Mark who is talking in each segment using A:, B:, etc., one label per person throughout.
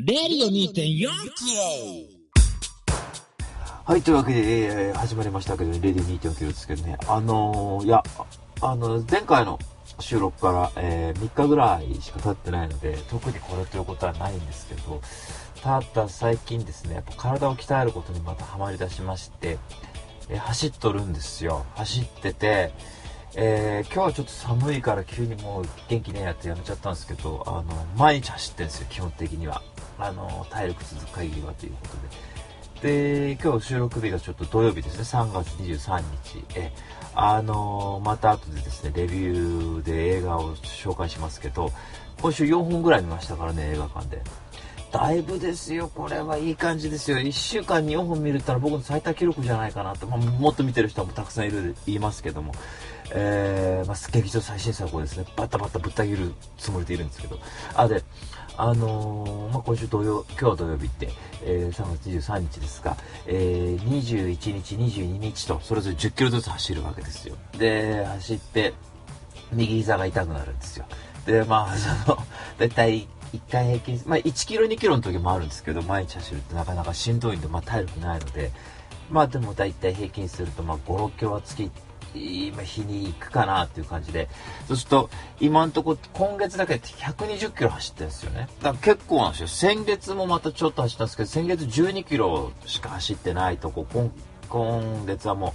A: レディオ2.4
B: はい、というわけで、えー始まりましたけど、レディオ2.4ですけどね、あのーいや、あの、前回の収録から、えー3日ぐらいしか経ってないので、特にこれということはないんですけど、ただ最近ですね、やっぱ体を鍛えることにまたハマり出しまして、えー走っとるんですよ。走ってて、えー今日はちょっと寒いから急にもう元気ねえやってやめちゃったんですけど、あの、毎日走ってるんですよ、基本的には。あの、体力続く限りはということで。で、今日収録日がちょっと土曜日ですね、3月23日。え、あのまた後でですね、レビューで映画を紹介しますけど、今週4本ぐらい見ましたからね、映画館で。だいぶですよ、これはいい感じですよ。1週間に4本見るったら僕の最多記録じゃないかなと、まあ、もっと見てる人もたくさんいる、言いますけども、えー、まあ、劇場最新作をですね、バタバタぶった切るつもりでいるんですけど、あ、で、あのーまあ、今週土曜、今日は土曜日って、えー3月23日ですが、えー21日、22日と、それぞれ10キロずつ走るわけですよ。で、走って、右膝が痛くなるんですよ。で、まあ、その、だいたい1回平均、まあ1キロ2キロの時もあるんですけど、毎日走るってなかなかしんどいんで、まあ体力ないので、まあでも大体平均すると、まあ5、6キロは月、今日に行くかなっていう感じで、そうすると、今んとこ、今月だけ120キロ走ってるんですよね。だから結構なんですよ。先月もまたちょっと走ったんですけど、先月12キロしか走ってないとこ、今今月はもう、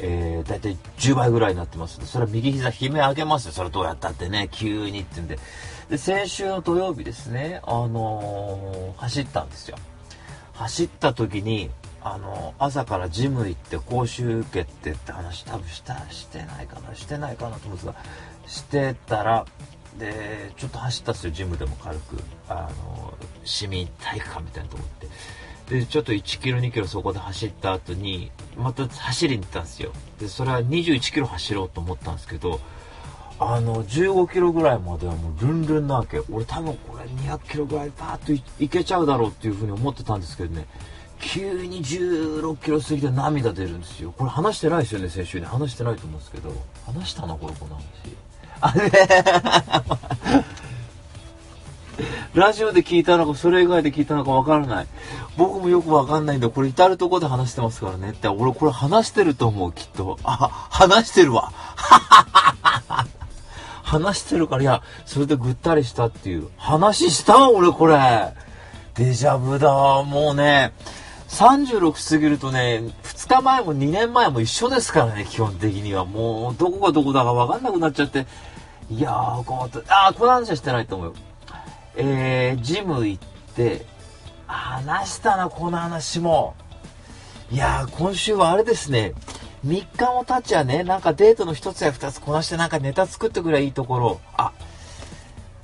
B: えー、大体10倍ぐらいになってますそれは右膝悲鳴上げますよ。それどうやったってね、急にってんで。で、先週の土曜日ですね、あのー走ったんですよ。走った時に、あの朝からジム行って講習受けてって話多分したしてないかなしてないかなと思うんですがしてたらでちょっと走ったんですよジムでも軽く。あの市民体育館みたいなとこ行って。でちょっと1キロ2キロそこで走った後にまた走りに行ったんですよ。でそれは21キロ走ろうと思ったんですけどあの15キロぐらいまではもうルンルンなわけ。俺多分これ200キロぐらいパーッといけちゃうだろうっていうふうに思ってたんですけどね。急に16キロ過ぎて涙出るんですよ。これ話してないですよね先週に話してないと思うんですけど。話したなこれこの話あれ ラジオで聞いたのかそれ以外で聞いたのかわからない。僕もよくわかんないんでこれ至るとこで話してますからね。って俺これ話してると思うきっと。あ話してるわ。話してるからいやそれでぐったりしたっていう。話した俺これ。デジャブだもうね。36過ぎるとね2日前も2年前も一緒ですからね基本的には。もうどこがどこだか分かんなくなっちゃって。いやー困ったあーこの話はしてないと思うよ。えー、ジム行って話したなこの話も。いやー今週はあれですね。3日も経っちゃねなんかデートの1つや2つこなしてなんかネタ作ってくれいいところ。あ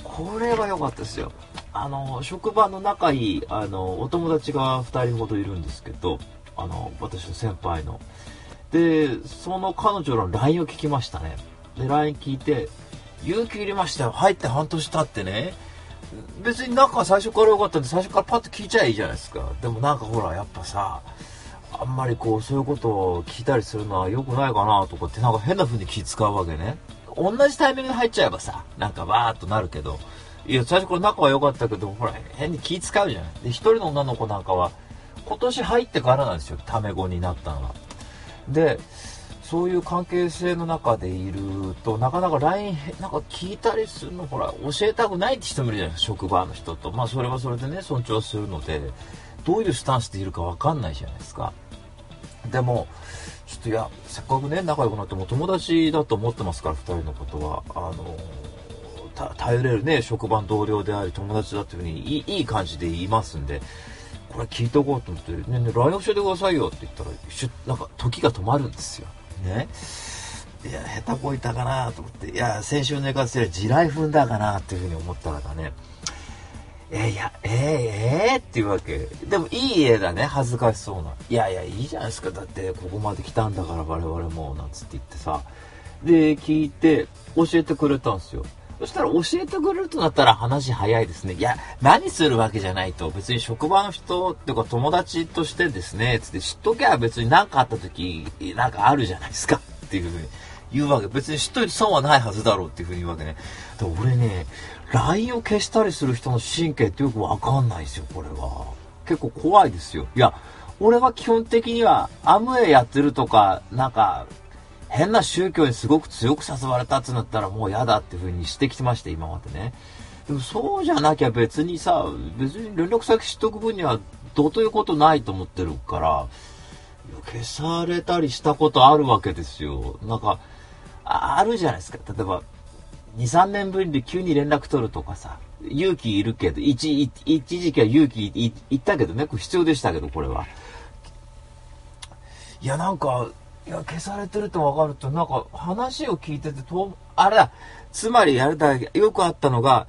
B: これは良かったですよ。あの職場の仲いいあのお友達が2人ほどいるんですけどあの私の先輩の。でその彼女の LINE を聞きましたね。で LINE 聞いて「勇気入りましたよ。入って半年経ってね。別に仲最初から良かったんで最初からパッと聞いちゃいいじゃないですか。でもなんかほらやっぱさあんまりこうそういうことを聞いたりするのは良くないかなとかってなんか変な風に気使うわけね。同じタイミングで入っちゃえばさなんかわーっとなるけど。いや最初から仲は良かったけどほら変に気使うじゃない。で一人の女の子なんかは今年入ってからなんですよ。タメ語になったのは。でそういう関係性の中でいるとなかなか LINE なんか聞いたりするのほら教えたくないって人もいるじゃない。ですか職場の人と。まあそれはそれでね尊重するのでどういうスタンスでいるか分かんないじゃないですか。でもちょっといやせっかくね仲良くなっても友達だと思ってますから2人のことは。あのた頼れるね職場の同僚であり友達だっていうふうにいい感じで言いますんでこれ聞いとこうと思って「ねね LINE 教えてくださいよ」って言ったらしゅなんか時が止まるんですよねいや下手こいたかなと思っていや先週の寝かせで地雷踏んだかなっていうふうに思ったらねえーいや、えー、えー、っていうわけ。でもいい絵だね、恥ずかしそうな。いやいや、いいじゃないですか。だって、ここまで来たんだから、我々も、なんつって言ってさ。で、聞いて、教えてくれたんですよ。そしたら、教えてくれるとなったら話早いですね。いや、何するわけじゃないと。別に職場の人っていうか友達としてですね、つって知っときゃ別に何かあった時、なんかあるじゃないですか。っていうふうに言うわけ。別に知っといて損はないはずだろうっていうふうに言うわけね。で俺ね、LINE を消したりする人の神経ってよくわかんないですよ、これは。結構怖いですよ。いや、俺は基本的にはアムウェイやってるとか、なんか、変な宗教にすごく強く誘われたってなったらもう嫌だっていう風にしてきてました、今までね。でもそうじゃなきゃ別にさ、別に連絡先知っとく分にはどうということないと思ってるから、消されたりしたことあるわけですよ。なんか、あるじゃないですか。例えば、2、3年ぶりで急に連絡取るとかさ、勇気いるけど、一、一時期は勇気いったけどね、これ必要でしたけど、これは。いや、なんか、いや、消されてると分かると、なんか話を聞いてて、とあれだ、つまりあれだ、よくあったのが、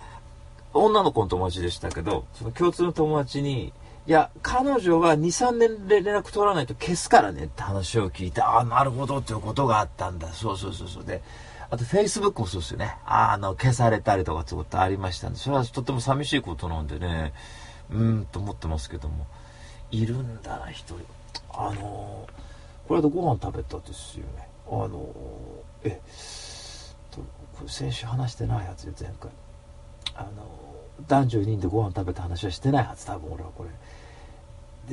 B: 女の子の友達でしたけど、その共通の友達に、いや、彼女は2、3年連絡取らないと消すからねって話を聞いて、ああ、なるほどっていうことがあったんだ。そうそうそうそう。で、あと Facebook もそうですよね。あの、消されたりとかってことありましたんで、それはとても寂しいことなんでね、うーんと思ってますけども、いるんだな、一人。あのーこれでご飯食べたですよね。あのえとこれ先週話してないはずよ前回。あの男女4人でご飯食べた話はしてないはず多分俺はこれ。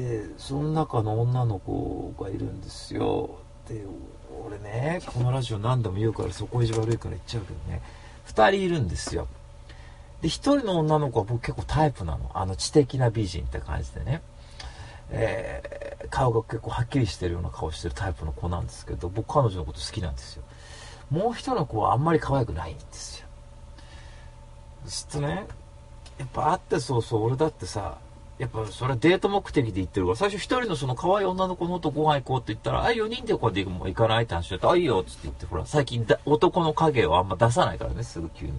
B: でその中の女の子がいるんですよ。で俺ねこのラジオ何度も言うからそこ意地悪いから言っちゃうけどね。2人いるんですよ。で1人の女の子は僕結構タイプなの。あの知的な美人って感じでね。え、顔が結構はっきりしてるような顔してるタイプの子なんですけど僕彼女のこと好きなんですよ。もう一人の子はあんまり可愛くないんですよ。すっとねやっぱ会ってそうそう俺だってさやっぱそれはデート目的で行ってるから最初一人のその可愛い女の子のとご飯行こうって言ったらあ4人でこうやって行かない？って話だったあいいよっつって言ってほら最近男の影をあんま出さないからねすぐ急に。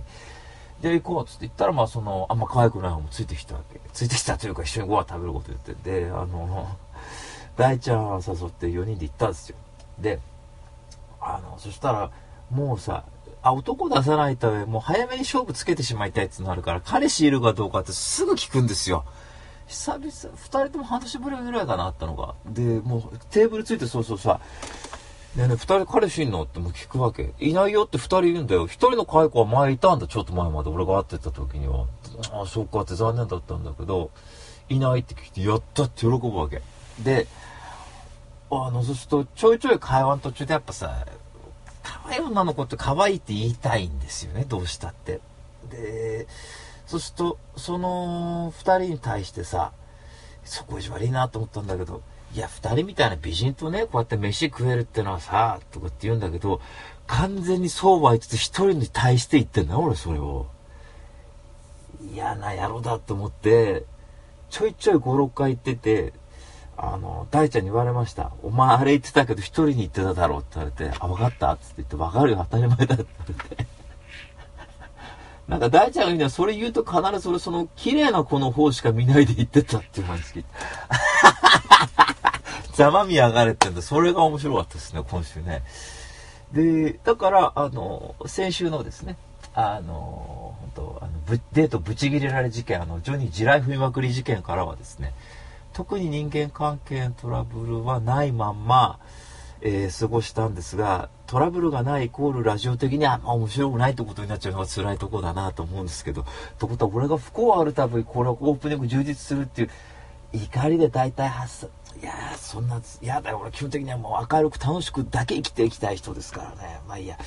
B: で、行こうっつって言ったら、まあ、その、あんま可愛くない方もついてきたわけ。ついてきたというか、一緒にご飯食べること言って。で、あの、大ちゃん誘って4人で行ったんですよ。で、あの、そしたら、もうさ、あ、男出さないと、もう早めに勝負つけてしまいたいってのあるから、彼氏いるかどうかってすぐ聞くんですよ。久々、2人とも半年ぶりぐらいかな、あったのが。で、もうテーブルついてそうそうさ、ねえねえ、二人彼氏いんのってもう聞くわけ。いないよって二人いるんだよ。一人の解雇は前いたんだ、ちょっと前まで俺が会ってた時には。ああ、そっかって残念だったんだけど、いないって聞いて、やったって喜ぶわけ。で、あの、そうすると、ちょいちょい会話の途中でやっぱさ、可愛い女の子って可愛いって言いたいんですよね、どうしたって。で、そうすると、その二人に対してさ、そこ意地悪いなと思ったんだけど、いや、二人みたいな美人とね、こうやって飯食えるってのはさ、とかって言うんだけど、完全にそうは言って一人に対して言ってんだ俺それを。嫌な野郎だと思って、ちょいちょい5、6回言ってて、あの、大ちゃんに言われました。お前あれ言ってたけど一人に言ってただろうって言われて、あ、分かったって言って、分かるよ、当たり前だって言われて。なんか大ちゃんが言うにはそれ言うと必ず俺その綺麗な子の方しか見ないで言ってたっていう感じ。ざまみやがれってんだ。それが面白かったですね、今週ね。で、だから、あの、先週のですね、あの、本当あのデートブチギレられ事件、あの、ジョニー地雷踏みまくり事件からはですね、特に人間関係のトラブルはないまんま、えー、過ごしたんですが、トラブルがないイコールラジオ的には、まあ、面白くないってことになっちゃうのが辛いとこだなと思うんですけど、ということは俺が不幸あるたび、これオープニング充実するっていう、怒りで大体発いやー、そんな、やだよ、俺基本的にはもう明るく楽しくだけ生きていきたい人ですからね。まあいいや。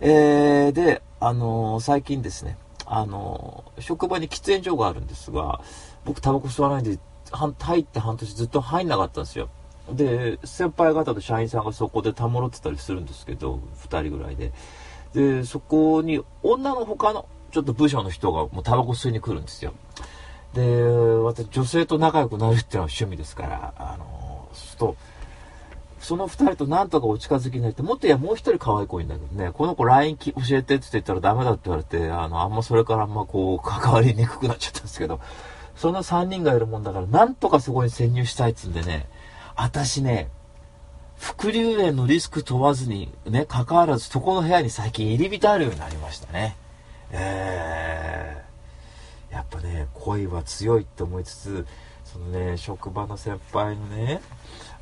B: えー、で、あのー、最近ですね、あのー、職場に喫煙所があるんですが、僕タバコ吸わないんで、入って半年ずっと入んなかったんですよ。で、先輩方と社員さんがそこでたもろってたりするんですけど、2人ぐらいで。で、そこに女の他のちょっと部署の人がもうタバコ吸いに来るんですよ。で、私、女性と仲良くなるっていうのは趣味ですから、あの、そうすると、その二人となんとかお近づきになって、もっといや、もう一人可愛い子いんだけどね、この子 LINE 教えてって言ったらダメだって言われて、あの、あんまそれからあんまこう、関わりにくくなっちゃったんですけど、その三人がいるもんだから、なんとかそこに潜入したいっつんでね、私ね、副流炎のリスク問わずに、ね、関わらず、そこの部屋に最近入り浸るようになりましたね。えーやっぱね恋は強いって思いつつそのね職場の先輩のね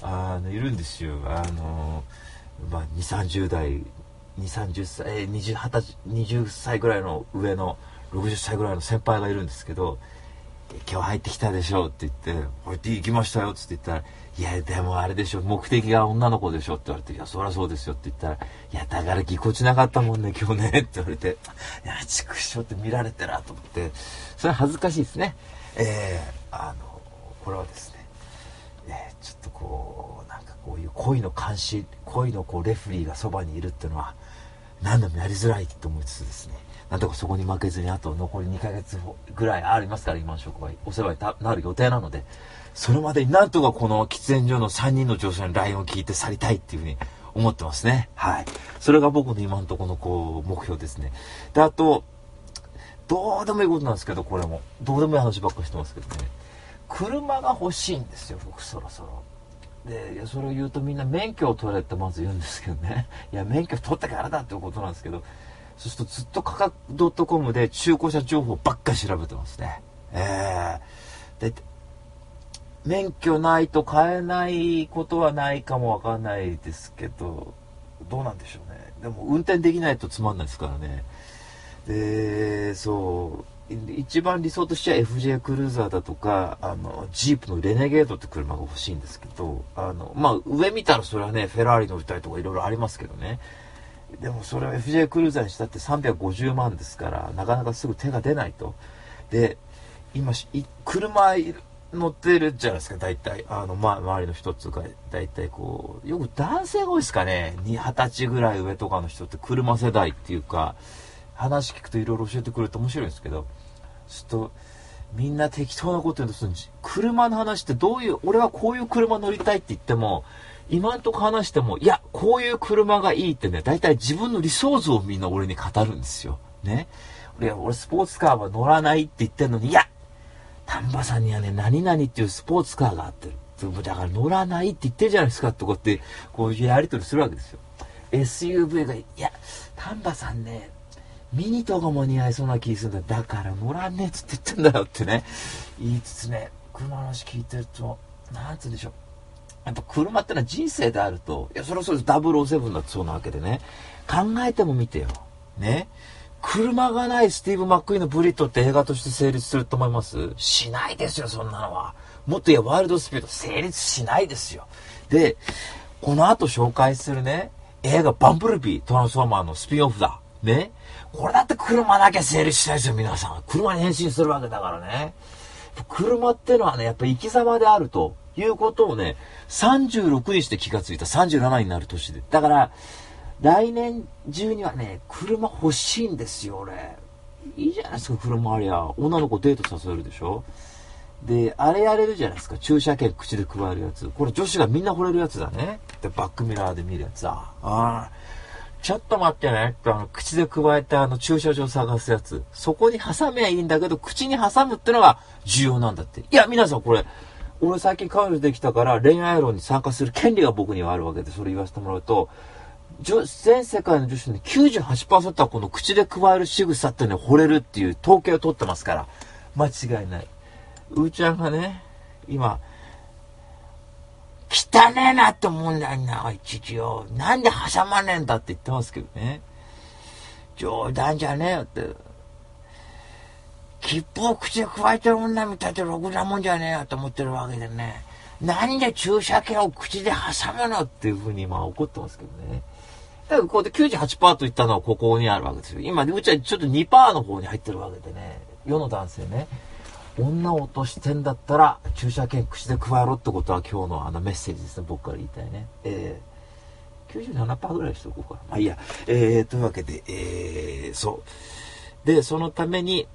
B: あのいるんですよあの、まあ、2 3 0代2 3 0歳、えー、20, 20, 20歳ぐらいの上の60歳ぐらいの先輩がいるんですけど、今日入ってきたでしょって言って、入って行きましたよって言ったら、いや、でもあれでしょ、目的が女の子でしょって言われて、いや、そりゃそうですよって言ったら、いや、だからぎこちなかったもんね、今日ねって言われて、いや、畜生って見られてらと思って、それは恥ずかしいですね。えー、あの、これはですね、えー、ちょっとこう、なんかこういう恋の監視、恋のこうレフリーがそばにいるっていうのは、何でもやりづらいと思いつつですね、なんとかそこに負けずにあと残り2ヶ月ぐらいありますから、今の職場にお世話になる予定なので、それまでになんとかこの喫煙所の3人の女性の LINE を聞いて去りたいっていうふうに思ってますね。はい。それが僕の今のところのこう、目標ですね。で、あと、どうでもいいことなんですけど、これも。どうでもいい話ばっかりしてますけどね。車が欲しいんですよ、僕そろそろ。で、それを言うとみんな免許を取れってまず言うんですけどね。いや、免許取ったからだっていうことなんですけど、そうするとずっと価格 .com で中古車情報ばっかり調べてますね。ええー、で、免許ないと買えないことはないかもわかんないですけど、どうなんでしょうね。でも運転できないとつまんないですからね。で、そう、一番理想としては FJ クルーザーだとか、あの、ジープのレネゲードって車が欲しいんですけど、あの、まあ、上見たらそれはね、フェラーリ乗りたいとかいろいろありますけどね。でもそれは FJ クルーザーにしたって350万ですから、なかなかすぐ手が出ないと。で、今、車乗ってるじゃないですか、大体。あの、ま、周りの人っつうか、大体こう、よく男性が多いですかね。二十歳ぐらい上とかの人って車世代っていうか、話聞くといろいろ教えてくれると面白いんですけど、ちょっと、みんな適当なこと言うと、車の話ってどういう、俺はこういう車乗りたいって言っても、今んとこ話しても、いや、こういう車がいいってね、大体自分の理想像をみんな俺に語るんですよ。ね。俺、俺スポーツカーは乗らないって言ってんのに、いや、丹波さんにはね、何々っていうスポーツカーがあってる。だから乗らないって言ってるじゃないですかってこうやって、こういうやりとりするわけですよ。SUV が、いや、丹波さんね、ミニとかも似合いそうな気するんだ。だから乗らんねえっつって言ってんだよってね。言いつつね、車の話聞いてると、なんつうんでしょう。やっぱ車ってのは人生であると、いや、それはそうです。007だってそうなわけでね。考えてもみてよ。ね。車がないスティーブ・マックイーンのブリットって映画として成立すると思います？しないですよ、そんなのは。もっと言えばワイルドスピード成立しないですよ。で、この後紹介するね、映画バンブルビー、トランスフォーマーのスピンオフだ。ね。これだって車なきゃ成立しないですよ、皆さん。車に変身するわけだからね。車ってのはね、やっぱ生き様であるということをね、36にして気がついた。37になる年で。だから、来年中にはね、車欲しいんですよ、俺。いいじゃないですか、車ありゃ。女の子デート誘えるでしょで、あれやれるじゃないですか。駐車券口で加えるやつ。これ女子がみんな惚れるやつだね。で、バックミラーで見るやつだ。ああ。ちょっと待ってね。あの、口で加えてあの駐車場探すやつ。そこに挟めばいいんだけど、口に挟むってのが重要なんだって。いや、皆さんこれ、俺最近彼女できたから恋愛論に参加する権利が僕にはあるわけで、それ言わせてもらうと、全世界の女子の98%はこの口で加える仕草ってね、惚れるっていう統計を取ってますから、間違いない。うーちゃんがね、今、汚ねえなって思うんだよな、いちいちよ。なんで挟まねえんだって言ってますけどね。冗談じゃねえよって。切符を口で加えてる女みたいでろくなもんじゃねえよと思ってるわけでね。なんで注射器を口で挟むのっていうふうに今怒ってますけどね。だからここで98%と言ったのはここにあるわけですよ。今、うちはちょっと2%の方に入ってるわけでね。世の男性ね。女を落としてんだったら、注射券口で加えろってことは今日のあのメッセージですね。僕から言いたいね。えー、97%ぐらいにしとこうかな。まあいいや。えー、というわけで、えー、そう。で、そのために、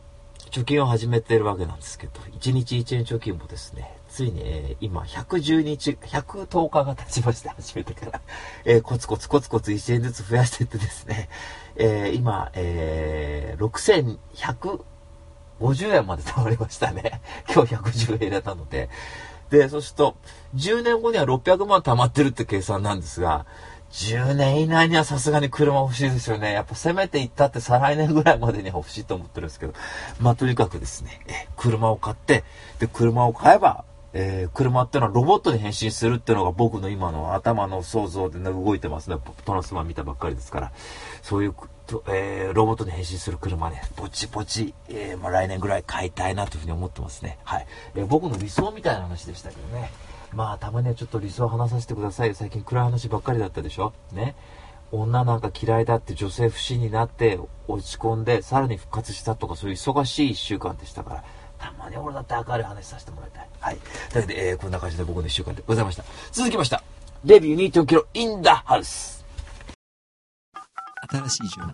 B: 貯金を始めてるわけなんですけど、1日1円貯金もですね、ついに、えー、今、110日、110日が経ちまして、始めてから、えー、コツコツコツコツ1円ずつ増やしてってですね、えー、今、えー、6100 50円まで貯まりましたね。今日110円入れたので。で、そうすると、10年後には600万貯まってるって計算なんですが、10年以内にはさすがに車欲しいですよね。やっぱせめて行ったって再来年ぐらいまでには欲しいと思ってるんですけど。まあとにかくですね、え車を買って、で、車を買えば、えー、車ってのはロボットに変身するっていうのが僕の今の頭の想像で、ね、動いてますね。トランスマン見たばっかりですから。そういうえー、ロボットに変身する車ね、ぼちぼち、えー、まあ、来年ぐらい買いたいなというふうに思ってますね。はい。えー、僕の理想みたいな話でしたけどね。まあ、たまにはちょっと理想を話させてくださいよ。最近暗い話ばっかりだったでしょ？ね。女なんか嫌いだって女性不信になって落ち込んで、さらに復活したとかそういう忙しい1週間でしたから、たまに俺だって明るい話させてもらいたい。はい。というわけで、えー、こんな感じで僕の1週間でございました。続きました。レビュー2.0キロ in the house。
C: 新しい情報、新しい情報。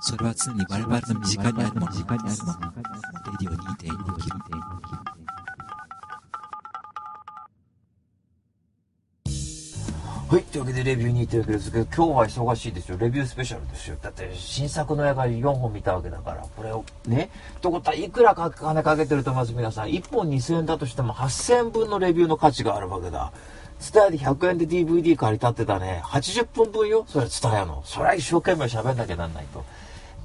C: それは常に我々の身近にあるもの。身近にあるもの。レディオ2.4キロ。
B: はい。というわけで、レビュー2.4キロですけど、今日は忙しいですよ。レビュースペシャルですよ。だって、新作の映画4本見たわけだから、これを、ね。ってことは、いくら金かけてると思います、皆さん。1本2000円だとしても、8000円分のレビューの価値があるわけだ。ツタヤで100円で DVD 借りたってたね。80分分よ。それツタヤの。そりゃ一生懸命喋んなきゃなんないと。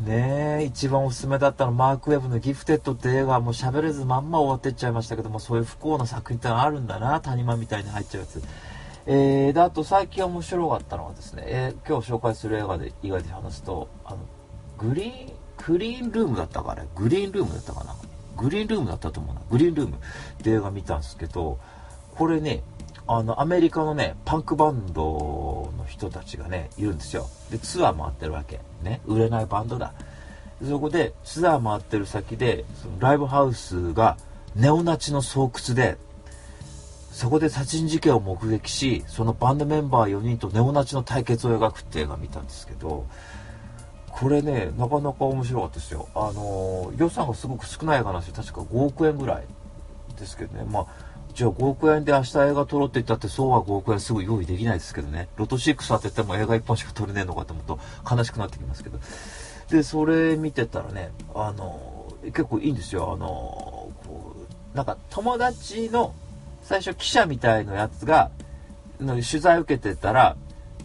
B: ねえ、一番おすすめだったのマーク・ウェブのギフテッドって映画もう喋れずまんま終わってっちゃいましたけども、そういう不幸な作品ってあるんだな。谷間みたいに入っちゃうやつ。えー、で、あと最近面白かったのはですね、えー、今日紹介する映画で以外で話すと、あの、グリーン、グリーンルームだったかあれ？グリーンルームだったかな？グリーンルームだったと思うな。グリーンルームって映画見たんですけど、これね、あの、アメリカのね、パンクバンドの人たちがね、いるんですよ。で、ツアー回ってるわけ。ね、売れないバンドだ。そこで、ツアー回ってる先で、そのライブハウスがネオナチの巣窟で、そこで殺人事件を目撃し、そのバンドメンバー4人とネオナチの対決を描くって映画見たんですけど、これね、なかなか面白かったですよ。あの予算がすごく少ない映画なんですよ。確か5億円ぐらいですけどね。まあじゃあ5億円で明日映画撮ろうって言ったってそうは5億円すぐ用意できないですけどね。ロト6当てても映画1本しか撮れねえのかと思うと悲しくなってきますけど。で、それ見てたらね、あの、結構いいんですよ。あの、こう、なんか友達の最初記者みたいなやつが、取材受けてたら、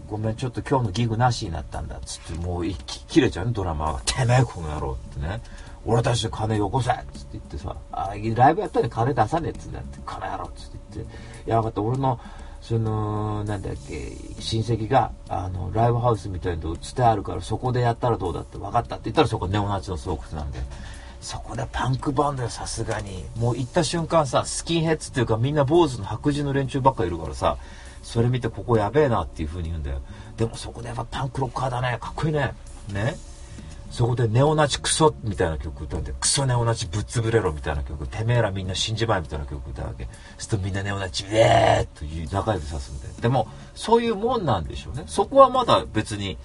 B: ごめん、ちょっと今日のギグなしになったんだっつって、もう切れちゃうね、ドラマが。てめえ、この野郎ってね。俺たち金よこせっつって言ってさ、あライブやったら金出さねえっつって、金やろっつって言って、いや、分かった、俺の、その、なんだっけ、親戚が、あの、ライブハウスみたいなと伝あるから、そこでやったらどうだって分かったって言ったら、そこネオナチの巣窟なんで。そこでパンクバンドよ、さすがに。もう行った瞬間さ、スキンヘッズっていうかみんな坊主の白人の連中ばっかいるからさ、それ見てここやべえなっていう風に言うんだよ。でもそこでやっぱパンクロッカーだね。かっこいいね。ね。そこでネオナチクソみたいな曲歌うんで、クソネオナチぶっ潰れろみたいな曲、てめえらみんな死んじまえみたいな曲歌うわけ。するとみんなネオナチ、えーという仲良くさすんで。でも、そういうもんなんでしょうね。そこはまだ別に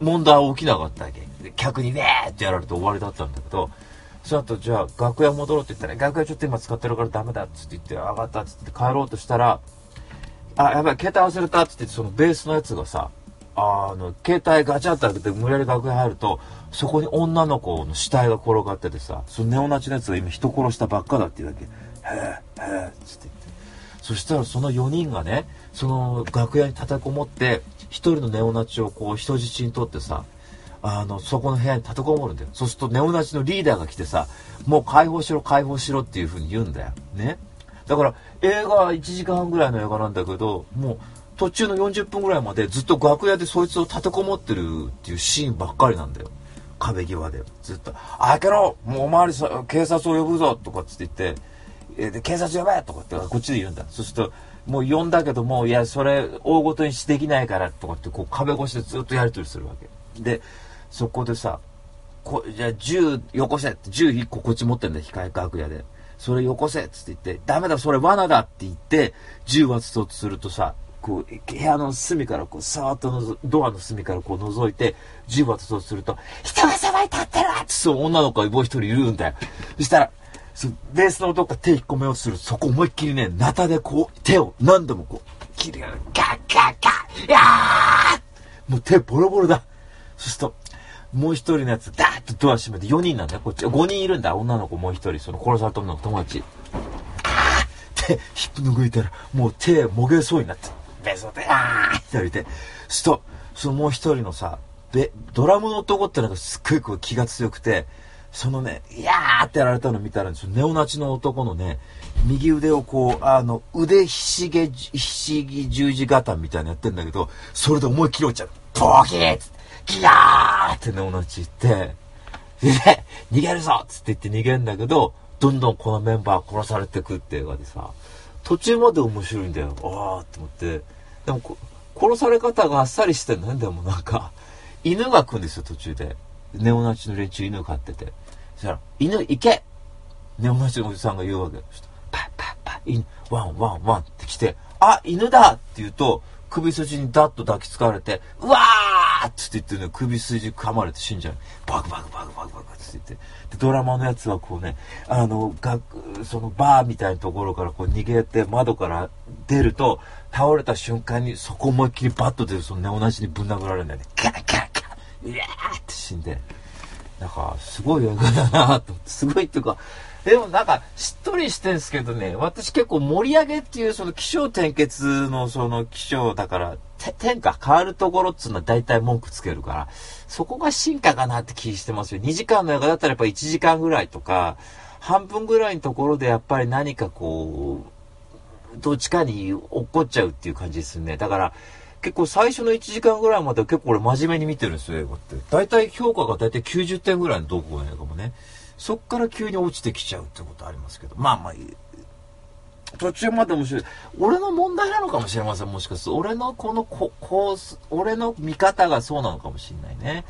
B: 問題は起きなかったわけ。客にウェーってやられて終わりだったんだけど、その後、じゃあ楽屋戻ろうって言ったら、楽屋ちょっと今使ってるからダメだっつって言って、上がったっつって帰ろうとしたら、あ、やばい、携帯忘れたっつって、そのベースのやつがさ、あの、携帯ガチャって開けて無理やり楽屋入ると、そこに女の子の死体が転がっててさ、そのネオナチのやつが今人殺したばっかだって言うだけ。へえ、へえ、つって言って。そしたらその4人がね、その楽屋に立てこもって、一人のネオナチをこう人質にとってさ、あの、そこの部屋に立てこもるんだよ。そうするとネオナチのリーダーが来てさ、もう解放しろ解放しろっていう風に言うんだよ。ね。だから映画1時間半ぐらいの映画なんだけど、もう途中の40分ぐらいまでずっと楽屋でそいつを立てこもってるっていうシーンばっかりなんだよ。壁際でずっと「開けろもうお巡りさ警察を呼ぶぞ」とかっつって言って「えで警察呼べ!」とかってこっちで言うんだそうするともう呼んだけどもいやそれ大ごとにしできないからとかってこう壁越しでずっとやり取りするわけでそこでさこじゃあ銃よこせって銃1個こっち持ってんだ控え楽屋でそれよこせっつって言ってダメだそれ罠だって言って銃渡そうとするとさこう、部屋の隅からこう、さーっとのぞドアの隅からこう覗いて、銃渡そうとすると、人がそばに立ってるってそう女の子がもう一人いるんだよ。そしたら、そベースの男が手引っ込めようとするそこ思いっきりね、ナタでこう、手を何度もこう、切るガッガッガッやーもう手ボロボロだ。そうすると、もう一人のやつ、ダーッとドア閉めて4人なんだよ。こっち、5人いるんだ。女の子もう一人、その殺された女の友達。手、ヒップ拭いたら、もう手もげそうになって。ベソで、あーって言って、すと、そのもう一人のさ、で、ドラムの男ってなんかすっごいこう気が強くて、そのね、いやーってやられたの見たら、ネオナチの男のね、右腕をこう、あの、腕ひしげ、ひしぎ十字型みたいなやってんだけど、それで思いっきり落ちちゃう。ボキーギャーってネオナチ行って、で、逃げるぞっつって言って逃げるんだけど、どんどんこのメンバー殺されてくって映画でさ、途中まで面白いんだよ。ああって思って。でも、殺され方があっさりしてんのね。でもなんか、犬が来るんですよ、途中で。ネオナチの連中犬飼ってて。そしたら、犬行けネオナチのおじさんが言うわけ。パッパッパッ、犬、ワンワンワンって来て、あ、犬だって言うと、首筋にダッと抱きつかれて、うわーって言ってね、首筋噛まれて死んじゃう。バクバクバクバクバクって言って。で、ドラマのやつはこうね、あの、がそのバーみたいなところからこう逃げて窓から出ると、倒れた瞬間にそこ思いっきりバッと出るそのネオナチにぶん殴られるんだよね。キャッキャッキャッうわーって死んで。なんか、すごい映画だなと思って、すごいっていうか、でもなんか、しっとりしてんですけどね、私結構盛り上げっていうその気象転結のその気象だから、天下変わるところっつうのは大体文句つけるから、そこが進化かなって気してますよ。2時間の映画だったらやっぱ1時間ぐらいとか、半分ぐらいのところでやっぱり何かこう、どっちかに落っこっちゃうっていう感じですね。だから、結構最初の1時間ぐらいまでは結構俺真面目に見てるんですよ、映画って。大体評価が大体90点ぐらいのどこの映画もね。そっから急に落ちてきちゃうってことありますけど。まあまあ、途中まで面白い。俺の問題なのかもしれません、もしかすると。俺のこのこ、こう、俺の見方がそうなのかもしれないね。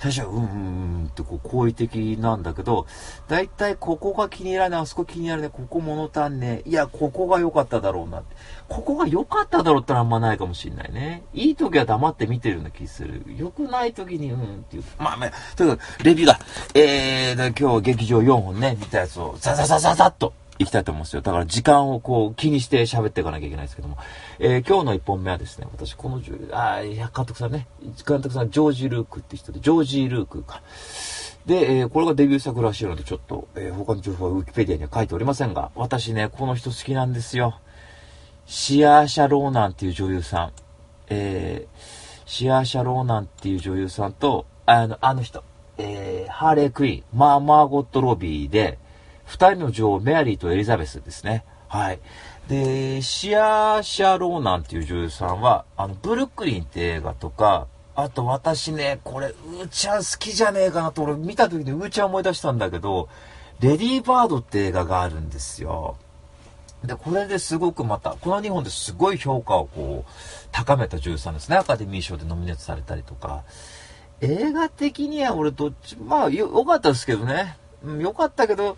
B: 最初は、うんうんうんってこう好意的なんだけど、だいたいここが気に入らない、あそこ気に入らない、ここ物足んねえ。いや、ここが良かっただろうなって。ここが良かっただろうってのはあんまないかもしれないね。いい時は黙って見てるような気する。良くない時に、うんっていう。まあまあ、とにかく、レビューだ。えー、今日劇場4本ね、見たやつを、ザザザザザッと。行きたいと思うんですよ。だから時間をこう気にして喋っていかなきゃいけないですけども。えー今日の1本目はですね、私この、あ、監督さんね、監督さんジョージ・ルークって人で、ジョージ・ルークか。で、えーこれがデビュー作らしいので、ちょっと、えー他の情報はウィキペディアには書いておりませんが、私ね、この人好きなんですよ。シアーシャ・ローナンっていう女優さん。えーシアーシャ・ローナンっていう女優さんと、あの、あの人、えーハーレー・クイーン、マー・マーゴット・ロビーで、二人の女王、メアリーとエリザベスですね。はい。で、シアシャ・ローナンっていう女優さんは、あの、ブルックリンって映画とか、あと私ね、これ、うーちゃん好きじゃねえかなと、俺見た時にうーちゃん思い出したんだけど、レディー・バードって映画があるんですよ。で、これですごくまた、この2本ですごい評価をこう、高めた女優さんですね。アカデミー賞でノミネートされたりとか。映画的には俺どっち、まあよ、良かったですけどね。うん、良かったけど、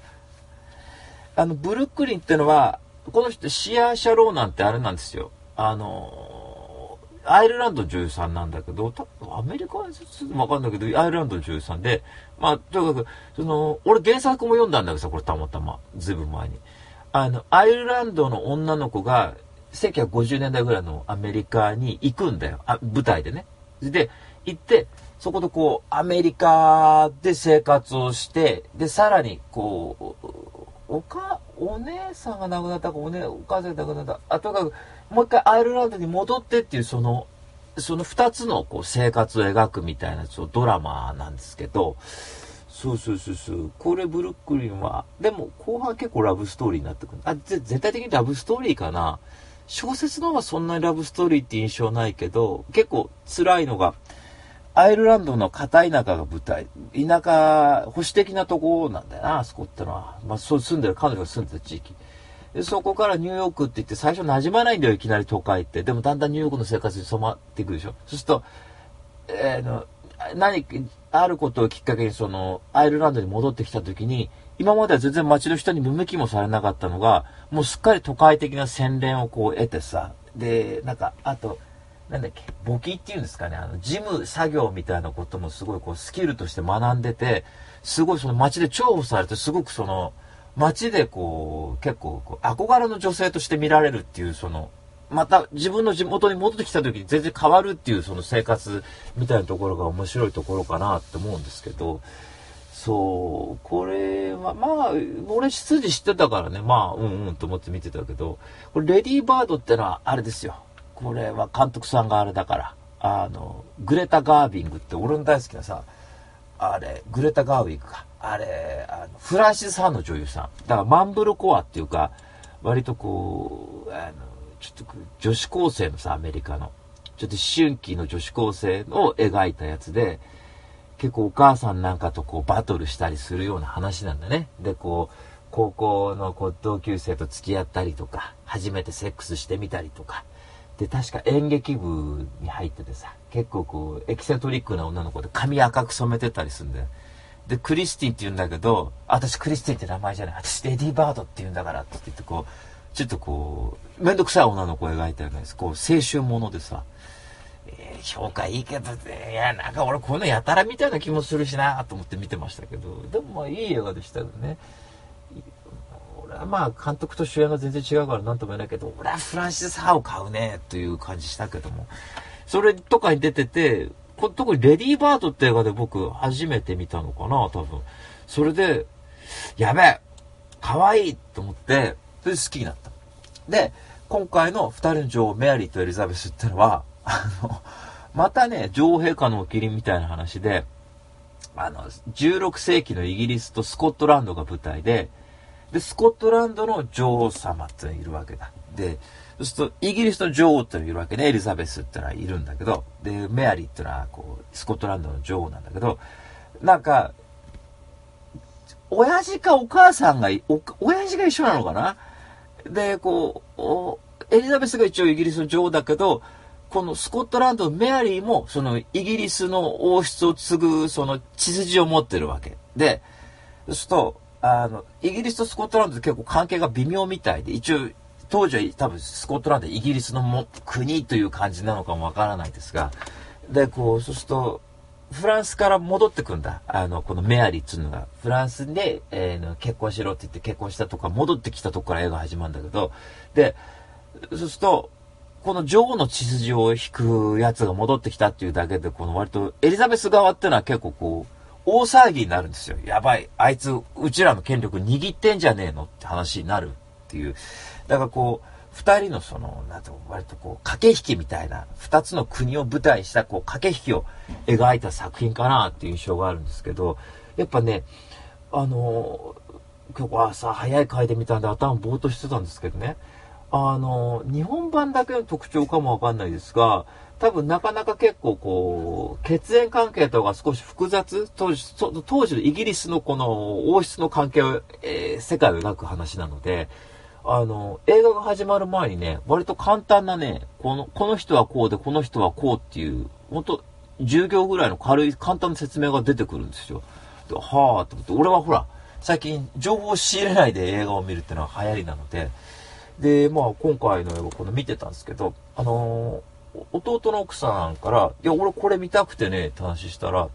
B: あの、ブルックリンってのは、この人、シアシャローなんてあれなんですよ。あの、アイルランド女優さんなんだけど、多分アメリカはちょっとわかんないけど、アイルランド女優さんで、まあ、とにかく、その、俺原作も読んだんだけどさ、これたまたま、ずいぶん前に。あの、アイルランドの女の子が、1950年代ぐらいのアメリカに行くんだよ。あ、舞台でね。で、行って、そこでこう、アメリカで生活をして、で、さらに、こう、おか、お姉さんが亡くなったか、お,、ね、お母さんが亡くなった。あとにかく、もう一回アイルランドに戻ってっていう、その、その二つのこう生活を描くみたいなそうドラマなんですけど、そうそうそうそう。これブルックリンは、でも後半結構ラブストーリーになってくる。あ、ぜ絶対的にラブストーリーかな。小説の方はそんなにラブストーリーって印象ないけど、結構辛いのが、アイルランドの片田舎が舞台。田舎、保守的なとこなんだよな、あそこってのは。まあ、そう住んでる、彼女が住んでた地域。で、そこからニューヨークって言って、最初馴染まないんだよ、いきなり都会って。でもだんだんニューヨークの生活に染まっていくでしょ。そうすると、えーの、何か、あることをきっかけにその、アイルランドに戻ってきた時に、今までは全然街の人に見向きもされなかったのが、もうすっかり都会的な洗練をこう得てさ、で、なんか、あと、なんだっけ、簿記っていうんですかね、あの、事務作業みたいなこともすごいこう、スキルとして学んでて、すごいその街で重宝されて、すごくその、街でこう、結構こう、憧れの女性として見られるっていう、その、また自分の地元に戻ってきた時に全然変わるっていうその生活みたいなところが面白いところかなって思うんですけど、そう、これは、まあ、俺出自知ってたからね、まあ、うんうんと思って見てたけど、これレディーバードってのはあれですよ。これは監督さんがあれだから、あの、グレタ・ガービングって俺の大好きなさ、あれ、グレタ・ガーウィグか。あれ、あのフランシス・ハンの女優さん。だからマンブルコアっていうか、割とこう、あの、ちょっと女子高生のさ、アメリカの。ちょっと思春期の女子高生を描いたやつで、結構お母さんなんかとこうバトルしたりするような話なんだね。で、こう、高校のこう同級生と付き合ったりとか、初めてセックスしてみたりとか。で、確か演劇部に入っててさ、結構こう、エキセントリックな女の子で髪赤く染めてたりするんだよ。で、クリスティンって言うんだけど、私クリスティンって名前じゃない。私レディーバードって言うんだからって言ってこう、ちょっとこう、めんどくさい女の子を描いたようなこう、青春ものでさ、えー、評価いいけど、いや、なんか俺こういうのやたらみたいな気もするしなと思って見てましたけど、でもまあいい映画でしたよね。まあ監督と主演が全然違うから何とも言えないけど、俺はフランシス・ハを買うねという感じしたけども、それとかに出てて、こ特にレディーバードって映画で僕初めて見たのかな、多分。それで、やべえ可愛いと思って、それで好きになった。で、今回の二人の女王、メアリーとエリザベスってのは、あの、またね、女王陛下のおきりみたいな話で、あの、16世紀のイギリスとスコットランドが舞台で、で、スコットランドの女王様ってのがいるわけだ。で、そうすると、イギリスの女王ってのがいるわけね、エリザベスってのはいるんだけど、で、メアリーってのは、こう、スコットランドの女王なんだけど、なんか、親父かお母さんが、お、親父が一緒なのかな？で、こう、エリザベスが一応イギリスの女王だけど、このスコットランドのメアリーも、そのイギリスの王室を継ぐ、その血筋を持ってるわけ。で、そうすると、あの、イギリスとスコットランドって結構関係が微妙みたいで、一応、当時は多分スコットランドイギリスのも国という感じなのかもわからないですが、で、こう、そうすると、フランスから戻ってくんだ。あの、このメアリーっつうのが、フランスで、えー、結婚しろって言って結婚したとか、戻ってきたとこから映画始まるんだけど、で、そうすると、この女王の血筋を引くやつが戻ってきたっていうだけで、この割とエリザベス側っていうのは結構こう、大騒ぎになるんですよ。やばい。あいつ、うちらの権力握ってんじゃねえのって話になるっていう。だからこう、二人のその、なんと割とこう、駆け引きみたいな、二つの国を舞台にしたこう、駆け引きを描いた作品かなっていう印象があるんですけど、やっぱね、あの、今日朝早い回で見たんで頭ぼーっとしてたんですけどね、あの、日本版だけの特徴かもわかんないですが、多分なかなか結構こう、血縁関係とか少し複雑当時、当時のイギリスのこの王室の関係を、えー、世界を描く話なので、あの、映画が始まる前にね、割と簡単なね、この、この人はこうで、この人はこうっていう、本当10行ぐらいの軽い、簡単な説明が出てくるんですよ。で、はぁと思って、俺はほら、最近情報を仕入れないで映画を見るっていうのは流行りなので、で、まあ今回の映画この見てたんですけど、あの、弟の奥さんから、いや、俺これ見たくてね、って話したら、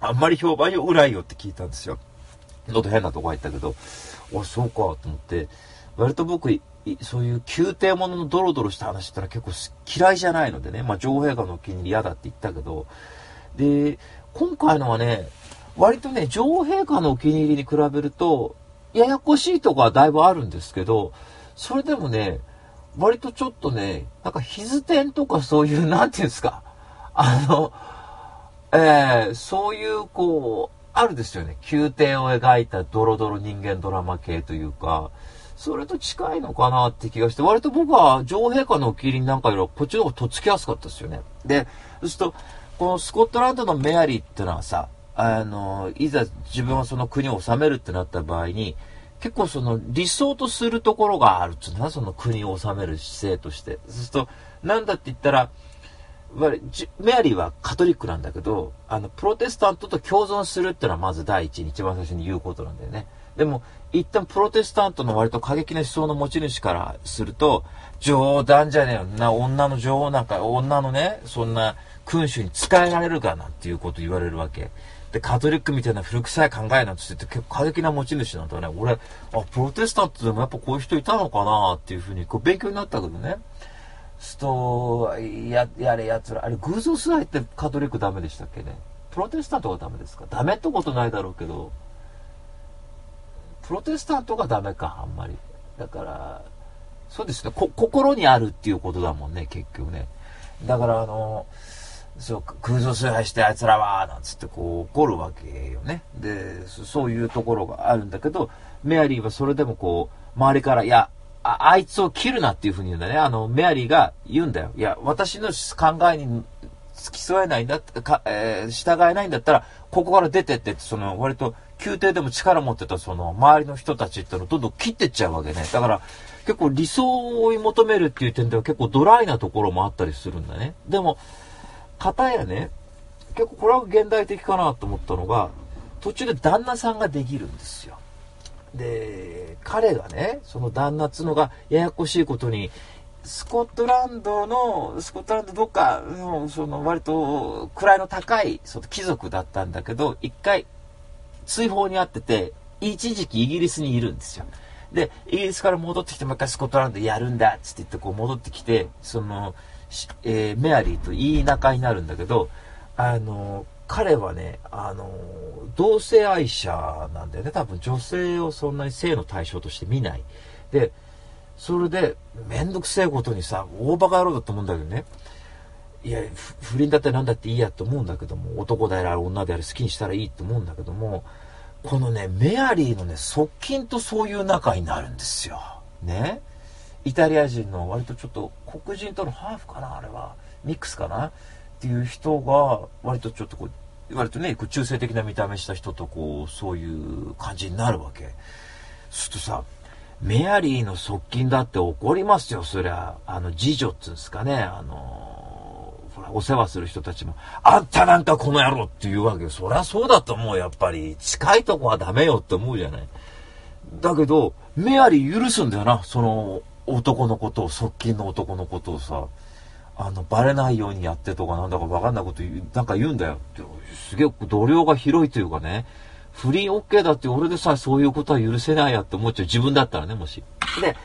B: あんまり評判よ、うらいよって聞いたんですよ。ちょっと変なとこ入ったけど、あ、そうか、と思って、割と僕、そういう宮廷もののドロドロした話ってのは結構嫌いじゃないのでね、まあ、女王陛下のお気に入り嫌だって言ったけど、で、今回のはね、割とね、女王陛下のお気に入りに比べると、ややこしいとこはだいぶあるんですけど、それでもね、割とちょっとね、なんか、ヒズテンとかそういう、なんていうんですか、あの、えー、そういう、こう、あるですよね。宮廷を描いたドロドロ人間ドラマ系というか、それと近いのかなって気がして、割と僕は女王陛下のお気に入りなんかよりはこっちの方がとっつきやすかったですよね。で、そうすると、このスコットランドのメアリーってのはさ、あの、いざ自分はその国を治めるってなった場合に、結構その理想とするところがあるっていうのは、その国を治める姿勢として。そうすると、なんだって言ったら、メアリーはカトリックなんだけど、あの、プロテスタントと共存するっていうのはまず第一に一番最初に言うことなんだよね。でも、一旦プロテスタントの割と過激な思想の持ち主からすると、冗談じゃねえよな、女の女王なんか、女のね、そんな君主に仕えられるかなんていうこと言われるわけ。で、カトリックみたいな古臭い考えなんて言って結構過激な持ち主なんだね。俺、あ、プロテスタントでもやっぱこういう人いたのかなっていうふうに、こう勉強になったけどね。すと、や、やれやつら、あれ、偶像崇拝ってカトリックダメでしたっけね？プロテスタントがダメですか？ダメってことないだろうけど、プロテスタントがダメか、あんまり。だから、そうですね、心にあるっていうことだもんね、結局ね。だから、あの、そう、空想崇拝してあいつらは、なんつってこう怒るわけよね。で、そういうところがあるんだけど、メアリーはそれでもこう、周りから、いや、ああいつを切るなっていうふうに言うんだね。あの、メアリーが言うんだよ。いや、私の考えに付き添えないんだか、えー、従えないんだったら、ここから出てって、その、割と、宮廷でも力持ってた、その、周りの人たちってのをどんどん切ってっちゃうわけね。だから、結構理想を追い求めるっていう点では結構ドライなところもあったりするんだね。でも、片やね、結構これは現代的かなと思ったのが、途中で旦那さんができるんですよ。で、彼がね、その旦那っつうのがややこしいことに、スコットランドの、スコットランドどっかの、その割と位の高いその貴族だったんだけど、一回追放にあってて、一時期イギリスにいるんですよ。で、イギリスから戻ってきて、もう一回スコットランドやるんだっつって言ってこう戻ってきて、その、えー、メアリーといい仲になるんだけど、あの、彼はね、あの、同性愛者なんだよね。多分女性をそんなに性の対象として見ない。で、それで、めんどくせえことにさ、大バカ野郎だと思うんだけどね。いや、不倫だってなんだっていいやと思うんだけども、男であれ女であれ好きにしたらいいと思うんだけども、このね、メアリーのね、側近とそういう仲になるんですよ。ね。イタリア人の割とちょっと黒人とのハーフかなあれは。ミックスかな？っていう人が、割とちょっとこう、割とね、中性的な見た目した人とこう、そういう感じになるわけ。するとさ、メアリーの側近だって怒りますよ、そりゃ。あの、次女っつうんですかね、あのほら、お世話する人たちも、あんたなんかこの野郎って言うわけよ。そりゃそうだと思う、やっぱり。近いとこはダメよって思うじゃない。だけど、メアリー許すんだよな、その男のことを、側近の男のことをさ。あの、バレないようにやってとかなんだかわかんないこと言う、なんか言うんだよって。すげえ度量が広いというかね。不倫 OK だって俺でさえそういうことは許せないやって思っちゃう。自分だったらね、もし。で、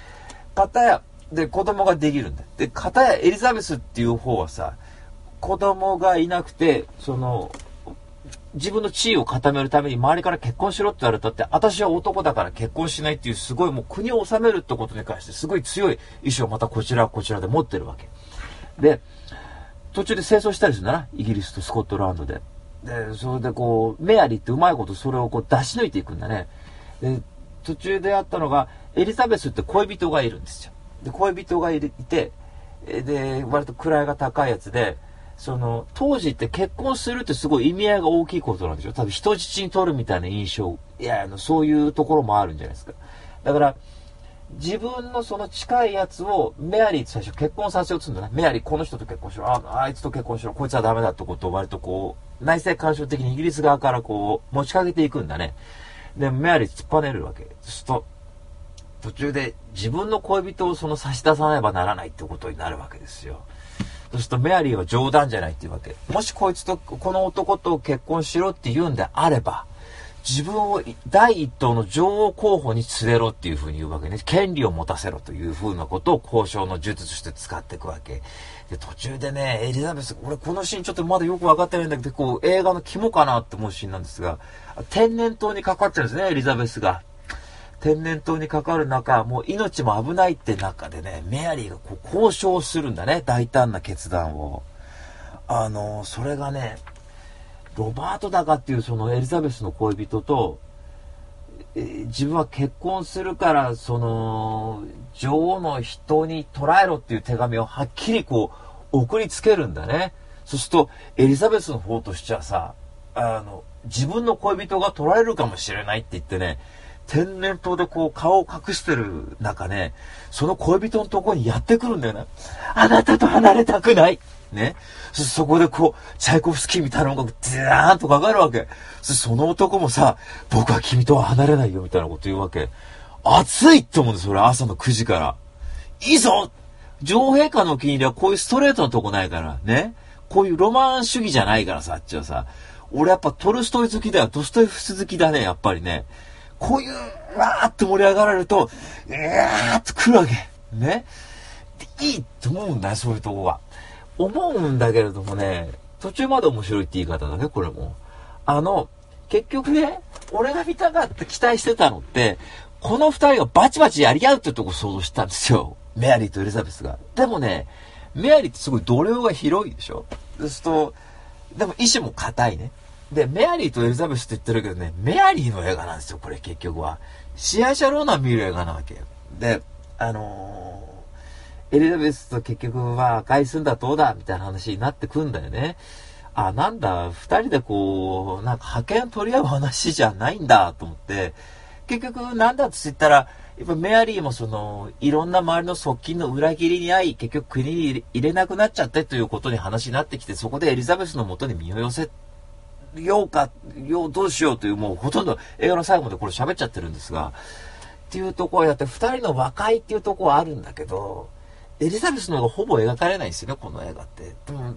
B: 片や、で、子供ができるんだ。で、片やエリザベスっていう方はさ、子供がいなくて、その、自分の地位を固めるために周りから結婚しろって言われたって、私は男だから結婚しないっていうすごいもう国を治めるってことに関してすごい強い意志をまたこちらこちらで持ってるわけ。で、途中で戦争したりするんだな。イギリスとスコットランドで。で、それでこう、メアリーってうまいことそれをこう出し抜いていくんだね。で、途中であったのが、エリザベスって恋人がいるんですよ。で、恋人がいて、で、割と位が高いやつで、その、当時って結婚するってすごい意味合いが大きいことなんでしょ？多分人質に取るみたいな印象、いや、あの、そういうところもあるんじゃないですか。だから、自分のその近いやつをメアリーと最初結婚させようとするんだね。メアリーこの人と結婚しろ。あ、あいつと結婚しろ。こいつはダメだってことを割とこう、内政干渉的にイギリス側からこう、持ちかけていくんだね。で、メアリー突っぱねるわけ。そうすると、途中で自分の恋人をその差し出さねばならないってことになるわけですよ。そうするとメアリーは冗談じゃないっていうわけ。もしこいつと、この男と結婚しろって言うんであれば、自分を第一党の女王候補に連れろっていうふうに言うわけね。権利を持たせろというふうなことを交渉の術として使っていくわけ。で、途中でね、エリザベス、俺このシーンちょっとまだよくわかってないんだけど、こう映画の肝かなって思うシーンなんですが、天然痘にかかっちゃうんですね、エリザベスが。天然痘にかかる中、もう命も危ないって中でね、メアリーがこう交渉するんだね、大胆な決断を。あの、それがね、ロバートだかっていうそのエリザベスの恋人と、自分は結婚するから、その、女王の人に捉えろっていう手紙をはっきりこう、送りつけるんだね。そうすると、エリザベスの方としてはさ、あの、自分の恋人が取られるかもしれないって言ってね、天然痘でこう顔を隠してる中ね、その恋人のとこにやってくるんだよな。あなたと離れたくないね。そこでこう、チャイコフスキーみたいな音楽、デーンとかかるわけ。その男もさ、僕は君とは離れないよみたいなこと言うわけ。熱いって思うんです、それ朝の9時から。いいぞ女王陛下のお気に入りはこういうストレートなとこないから、ね。こういうロマン主義じゃないからさ、あっちはさ。俺やっぱトルストイ好きだよ。ドストエフス好きだね、やっぱりね。こういう、わーって盛り上がられると、うわーって来るわけ。ね。いいって思うんだよ、そういうとこが。思うんだけれどもね、途中まで面白いって言い方だね、これも。あの、結局ね、俺が見たかった期待してたのって、この二人がバチバチやり合うってとこ想像したんですよ。メアリーとエリザベスが。でもね、メアリーってすごい度量が広いでしょそうすると、でも意志も硬いね。で、メアリーとエリザベスって言ってるけどね、メアリーの映画なんですよ、これ結局は。試合者ローナ見る映画なわけ。で、あのーエリザベスと結局は赤いすんだどうだみたいな話になってくんだよね。あ、なんだ、二人でこう、なんか派遣取り合う話じゃないんだと思って、結局なんだって言ったら、やっぱメアリーもその、いろんな周りの側近の裏切りに遭い、結局国に入れ入れなくなっちゃってということに話になってきて、そこでエリザベスのもとに身を寄せようか、よう、どうしようという、もうほとんど映画の最後までこれ喋っちゃってるんですが、っていうところやって、二人の和解っていうところはあるんだけど、エリザベスの方がほぼ描かれないんですよね、この映画って。でも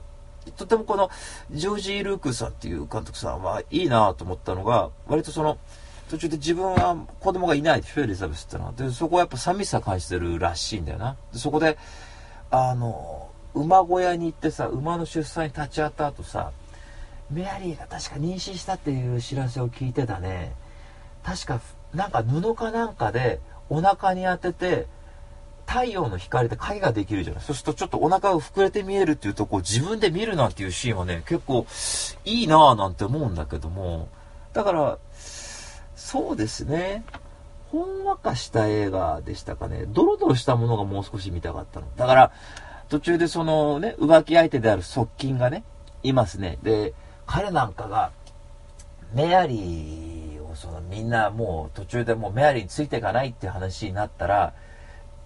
B: とてもこの、ジョージ・ルークさんっていう監督さんはいいなと思ったのが、割とその、途中で自分は子供がいないでしょ、エリザベスってのは。で、そこはやっぱ寂しさ感じてるらしいんだよな。でそこで、あの、馬小屋に行ってさ、馬の出産に立ち会った後さ、メアリーが確か妊娠したっていう知らせを聞いてたね。確か、なんか布かなんかでお腹に当てて、太陽の光で影ができるじゃない。そうするとちょっとお腹が膨れて見えるっていうとこを自分で見るなんていうシーンはね、結構いいなぁなんて思うんだけども。だから、そうですね。ほんわかした映画でしたかね。ドロドロしたものがもう少し見たかったの。だから、途中でそのね、浮気相手である側近がね、いますね。で、彼なんかが、メアリーをそのみんなもう途中でもうメアリーについていかないっていう話になったら、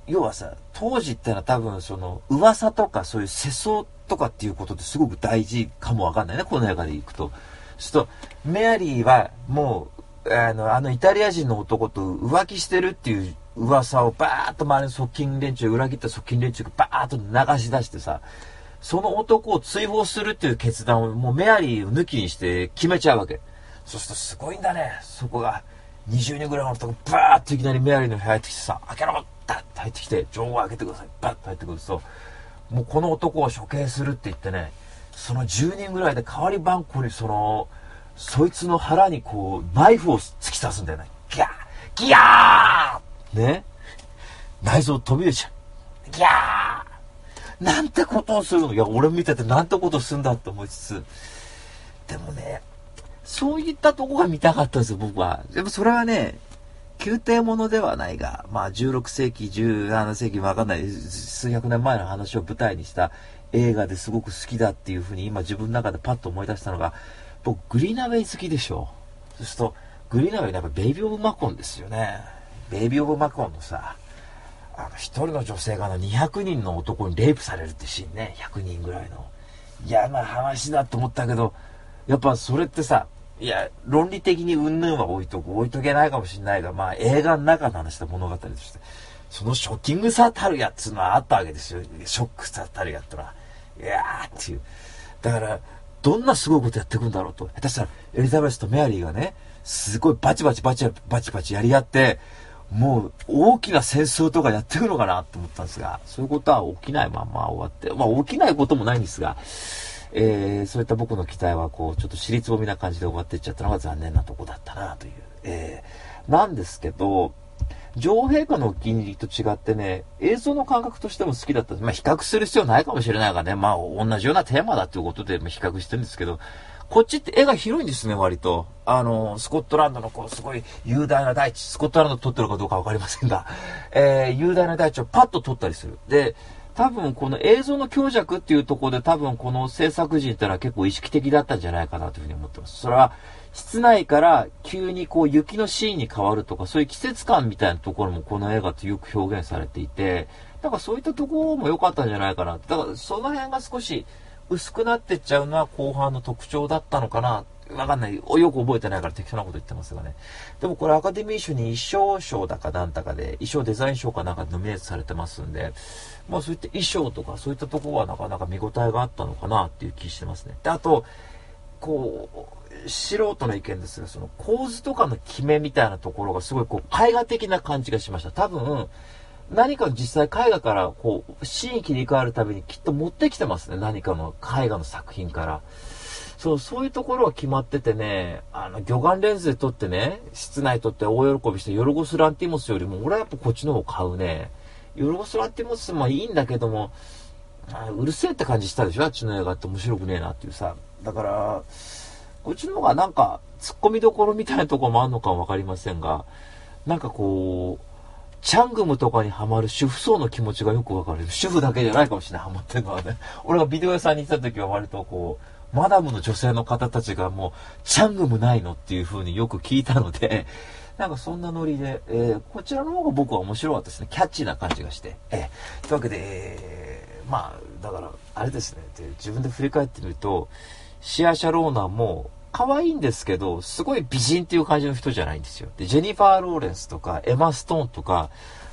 B: 要はさ、当時ってのは多分その噂とかそういう世相とかっていうことってすごく大事かもわかんないね、この映画で行くと。そうすると、メアリーはもう、あの、あのイタリア人の男と浮気してるっていう噂をバーッと周りの側近連中、裏切った側近連中がバーッと流し出してさ、その男を追放するっていう決断をもうメアリーを抜きにして決めちゃうわけ。そうするとすごいんだね。そこが20人ぐらいの男バーッといきなりメアリーの部屋入ってきてさ、開けろダッと入ってきて、情報を開けてください。バッと入ってくると、もうこの男を処刑するって言ってね、その10人ぐらいで代わり番号にその、そいつの腹にこう、ナイフを突き刺すんだよね。ギャーギャーね内臓飛び出ちゃう。ギャーなんてことをするの？いや、俺見ててなんてことするんだって思いつつ、でもね、そういったとこが見たかったんですよ、僕は。でもそれはね、宮廷ものではないが、まあ16世紀、17世紀わかんない、数百年前の話を舞台にした映画ですごく好きだっていうふうに今自分の中でパッと思い出したのが、僕グリーナウェイ好きでしょ。そうすると、グリーナウェイやっぱベイビー・オブ・マコンですよね。ベイビー・オブ・マコンのさ、あの、一人の女性があの200人の男にレイプされるってシーンね、100人ぐらいの。嫌な話だと思ったけど、やっぱそれってさ、いや、論理的に云々は置いとく、置いとけないかもしれないが、まあ映画の中の話だ物語として、そのショッキングさたるやつうのはあったわけですよ。ショックさたるやってのは。いやーっていう。だから、どんなすごいことやっていくんだろうと。下手したら、エリザベスとメアリーがね、すごいバチバチバチバチバチやり合って、もう大きな戦争とかやっていくのかなと思ったんですが、そういうことは起きないまま終わって、まあ起きないこともないんですが、えー、そういった僕の期待はこう、ちょっと尻つぼみな感じで終わっていっちゃったのが残念なとこだったなという。えー、なんですけど、女王陛下のお気に入りと違ってね、映像の感覚としても好きだった。まあ比較する必要ないかもしれないがね、まあ同じようなテーマだということでま比較してるんですけど、こっちって絵が広いんですね、割と。あの、スコットランドのこう、すごい雄大な大地、スコットランド撮ってるかどうかわかりませんが、えー、雄大な大地をパッと撮ったりする。で、多分この映像の強弱っていうところで多分この制作陣ってのは結構意識的だったんじゃないかなというふうに思ってます。それは、室内から急にこう雪のシーンに変わるとか、そういう季節感みたいなところもこの映画とよく表現されていて、だからそういったところも良かったんじゃないかな。だからその辺が少し薄くなってっちゃうのは後半の特徴だったのかな。わかんない。よく覚えてないから適当なこと言ってますがね。でもこれアカデミー賞に衣装賞だかなんだかで、衣装デザイン賞かなんかでノミネートされてますんで、まあそういった衣装とかそういったところはなかなか見応えがあったのかなっていう気してますね。で、あと、こう、素人の意見ですが、その構図とかの決めみたいなところがすごいこう絵画的な感じがしました。多分、何か実際絵画からこう、シーン切り替わるたびにきっと持ってきてますね。何かの絵画の作品から。そう、そういうところは決まっててね、あの、魚眼レンズで撮ってね、室内撮って大喜びして、ヨルゴス・ランティモスよりも、俺はやっぱこっちの方買うね。ヨルゴス・ランティモスもいいんだけども、うるせえって感じしたでしょ？あっちの映画って面白くねえなっていうさ。だから、こっちの方がなんか、突っ込みどころみたいなとこもあるのかもわかりませんが、なんかこう、チャングムとかにハマる主婦層の気持ちがよくわかる。主婦だけじゃないかもしれない、ハマってるのはね。俺がビデオ屋さんに行った時は割とこう、マダムの女性の方たちがもう、チャングムないのっていう風によく聞いたので、なんかそんなノリで、えー、こちらの方が僕は面白かったですね。キャッチーな感じがして。えー、というわけで、えー、まあ、だから、あれですね。で自分で振り返ってみると、シア・シャローナも、可愛いんですけど、すごい美人っていう感じの人じゃないんですよ。で、ジェニファー・ローレンスとか、エマ・ストーンとか、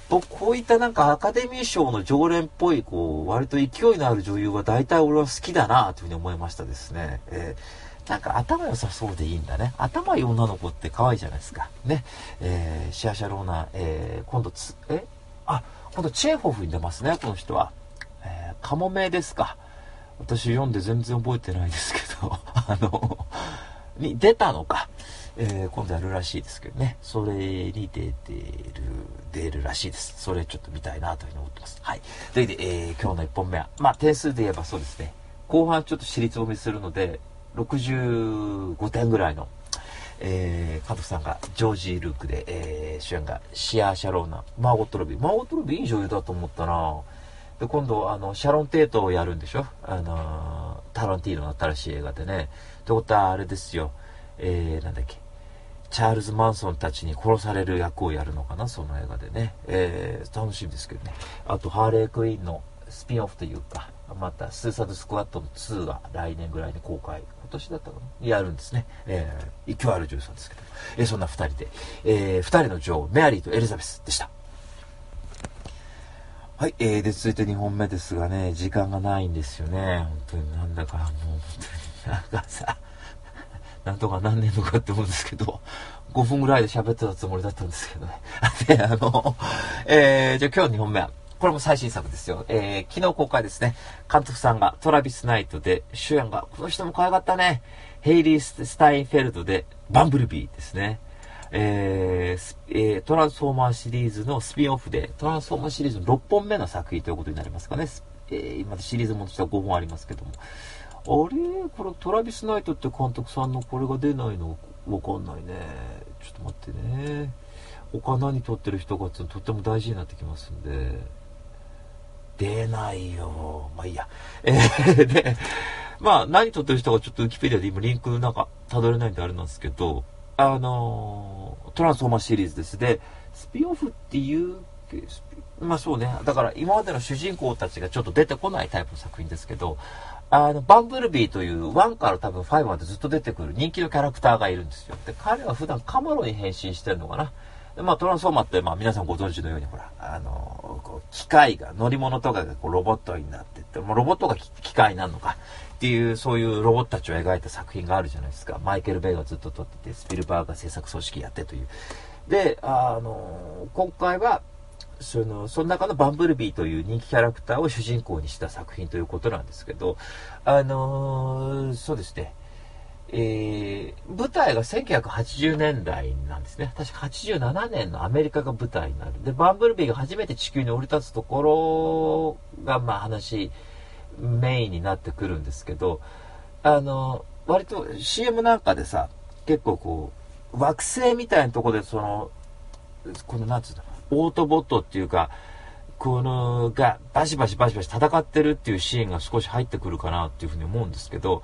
B: 僕、こういったなんかアカデミー賞の常連っぽい、こう、割と勢いのある女優は大体俺は好きだなというふうに思いましたですね。えー、なんか頭良さそうでいいんだね。頭いい女の子って可愛いじゃないですか。ね。えー、シアシャローナ、えー、今度つ、え？あ、今度チェーホフに出ますね、この人は。えー、カモメですか。私読んで全然覚えてないですけど、あの、に出たのか、えー、今度やるらしいですけどね、それに出てる、出るらしいです。それちょっと見たいなというふうに思ってます。はい。というわけで、えー、今日の1本目は、まあ点数で言えばそうですね、後半ちょっと私立を見するので、65点ぐらいの、えー、監督さんがジョージ・ルークで、えー、主演がシアー・シャローナ、マーゴット・ロビー。マーゴット・ロビーいい女優だと思ったなで、今度、あの、シャロン・テートをやるんでしょあのタランティーノの新しい映画でね。ってことはあれですよ、えー、なんだっけ、チャールズ・マンソンたちに殺される役をやるのかな、その映画でね。えー、楽しみですけどね。あと、ハーレー・クイーンのスピンオフというか、また、スーサード・スクワットの2が来年ぐらいに公開、今年だったかなやるんですね。えー、勢いある女優さんですけど。えー、そんな二人で、えー、二人の女王、メアリーとエリザベスでした。はい、えー、で、続いて2本目ですがね、時間がないんですよね。本当になんだかもう、本当に、なんかさ、なんとか何年とかって思うんですけど、5分ぐらいで喋ってたつもりだったんですけどね。で、あの、えー、じゃあ今日2本目は、これも最新作ですよ。えー、昨日公開ですね。監督さんがトラビス・ナイトで、主演が、この人も可愛かったね。ヘイリー・スタインフェルドで、バンブルビーですね。えーえー、トランスフォーマーシリーズのスピンオフで、トランスフォーマーシリーズの6本目の作品ということになりますかね。えー、今シリーズもとしては5本ありますけども。あれ？これトラビス・ナイトって監督さんのこれが出ないの？わかんないね。ちょっと待ってね。他何撮ってる人かってとっても大事になってきますんで。出ないよ。まあいいや。えー、で、まあ何撮ってる人がちょっとウィキペディアで今リンクなんか辿れないんであれなんですけど、あの、トランスフォーマーシリーズです。で、スピンオフっていう、まあそうね。だから今までの主人公たちがちょっと出てこないタイプの作品ですけど、あの、バンブルビーという1から多分5までずっと出てくる人気のキャラクターがいるんですよ。で、彼は普段カマロに変身してるのかな。で、まあトランスフォーマーって、まあ皆さんご存知のように、ほら、あのこう機械が、乗り物とかがこうロボットになってって、もうロボットが機械なのか。っていう、そういうロボットたちを描いた作品があるじゃないですか。マイケル・ベイがずっと撮ってて、スピルバーが制作組織やってという。で、あの、今回は、その、その中のバンブルビーという人気キャラクターを主人公にした作品ということなんですけど、あのー、そうですね。えー、舞台が1980年代なんですね。確か87年のアメリカが舞台になる。で、バンブルビーが初めて地球に降り立つところが、まあ話、メインになってくるんですけど、あの、割と CM なんかでさ、結構こう、惑星みたいなとこでその、このなんつうの、オートボットっていうか、この、が、バシバシバシバシ戦ってるっていうシーンが少し入ってくるかなっていうふうに思うんですけど、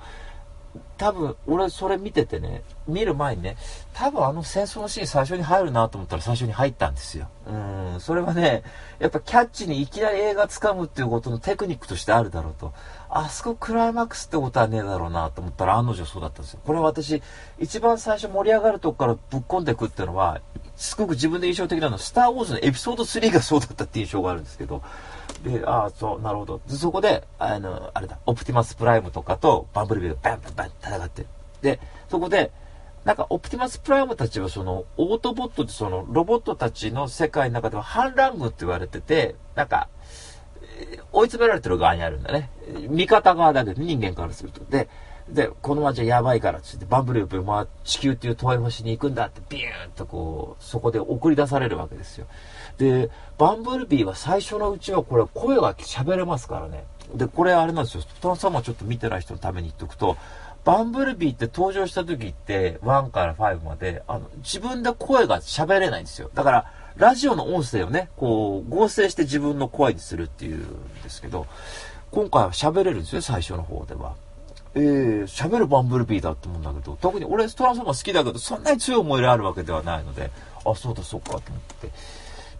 B: 多分、俺それ見ててね、見る前にね、多分あの戦争のシーン最初に入るなと思ったら最初に入ったんですよ。うん、それはね、やっぱキャッチにいきなり映画掴むっていうことのテクニックとしてあるだろうと。あそこクライマックスってことはねえだろうなと思ったら案の定そうだったんですよ。これは私、一番最初盛り上がるとこからぶっ込んでいくっていうのは、すごく自分で印象的なのは、スター・ウォーズのエピソード3がそうだったっていう印象があるんですけど、で、ああ、そう、なるほど。で、そこで、あの、あれだ、オプティマスプライムとかとバンブルビーがバンバンバン戦ってる。で、そこで、なんか、オプティマスプライムたちは、その、オートボットって、その、ロボットたちの世界の中では反乱軍って言われてて、なんか、追い詰められてる側にあるんだね。味方側だけど、人間からすると。で、で、この街はやばいからってって、バンブループ、まあ、地球っていう遠い星に行くんだって、ビューンとこう、そこで送り出されるわけですよ。で、バンブルビーは最初のうちはこれ声が喋れますからね。で、これあれなんですよ。トランスファーマーちょっと見てない人のために言っとくと、バンブルビーって登場した時って、1から5まで、あの、自分で声が喋れないんですよ。だから、ラジオの音声をね、こう、合成して自分の声にするっていうんですけど、今回は喋れるんですよ、最初の方では。えー、喋るバンブルビーだって思うんだけど、特に俺トランスフォーマー好きだけど、そんなに強い思い入れあるわけではないので、あ、そうだ、そうか、と思って。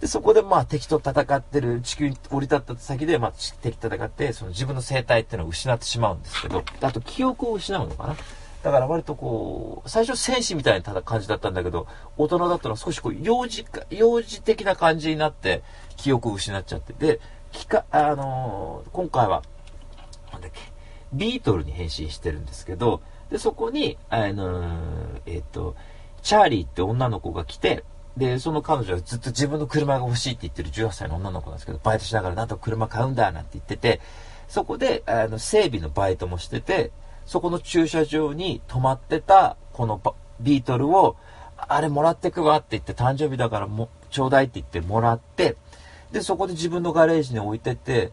B: で、そこでまあ敵と戦ってる地球に降り立った先で、まあ敵と戦って、その自分の生態っていうのを失ってしまうんですけど、あと記憶を失うのかな？だから割とこう、最初戦士みたいな感じだったんだけど、大人だったら少しこう、幼児か、幼児的な感じになって、記憶を失っちゃって。で、きか、あのー、今回は、なんだっけ、ビートルに変身してるんですけど、で、そこに、あのー、えっ、ー、と、チャーリーって女の子が来て、で、その彼女はずっと自分の車が欲しいって言ってる18歳の女の子なんですけど、バイトしながらなんと車買うんだなんて言ってて、そこで、あの、整備のバイトもしてて、そこの駐車場に止まってた、このビートルを、あれもらってくわって言って、誕生日だからも、ちょうだいって言ってもらって、で、そこで自分のガレージに置いてて、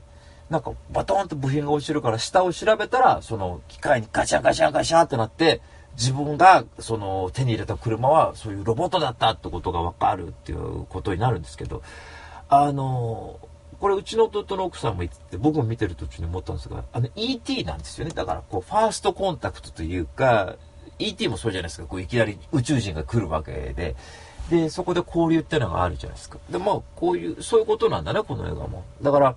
B: なんかバトンと部品が落ちるから下を調べたら、その機械にガチャンガチャンガチャンってなって、自分がその手に入れた車はそういうロボットだったってことがわかるっていうことになるんですけど、あの、これうちの弟の奥さんも言ってて、僕も見てる途中に思ったんですが、あの ET なんですよね。だからこう、ファーストコンタクトというか、ET もそうじゃないですか。こういきなり宇宙人が来るわけで、で、そこで交流ってのがあるじゃないですか。で、まあ、こういう、そういうことなんだね、この映画も。だから、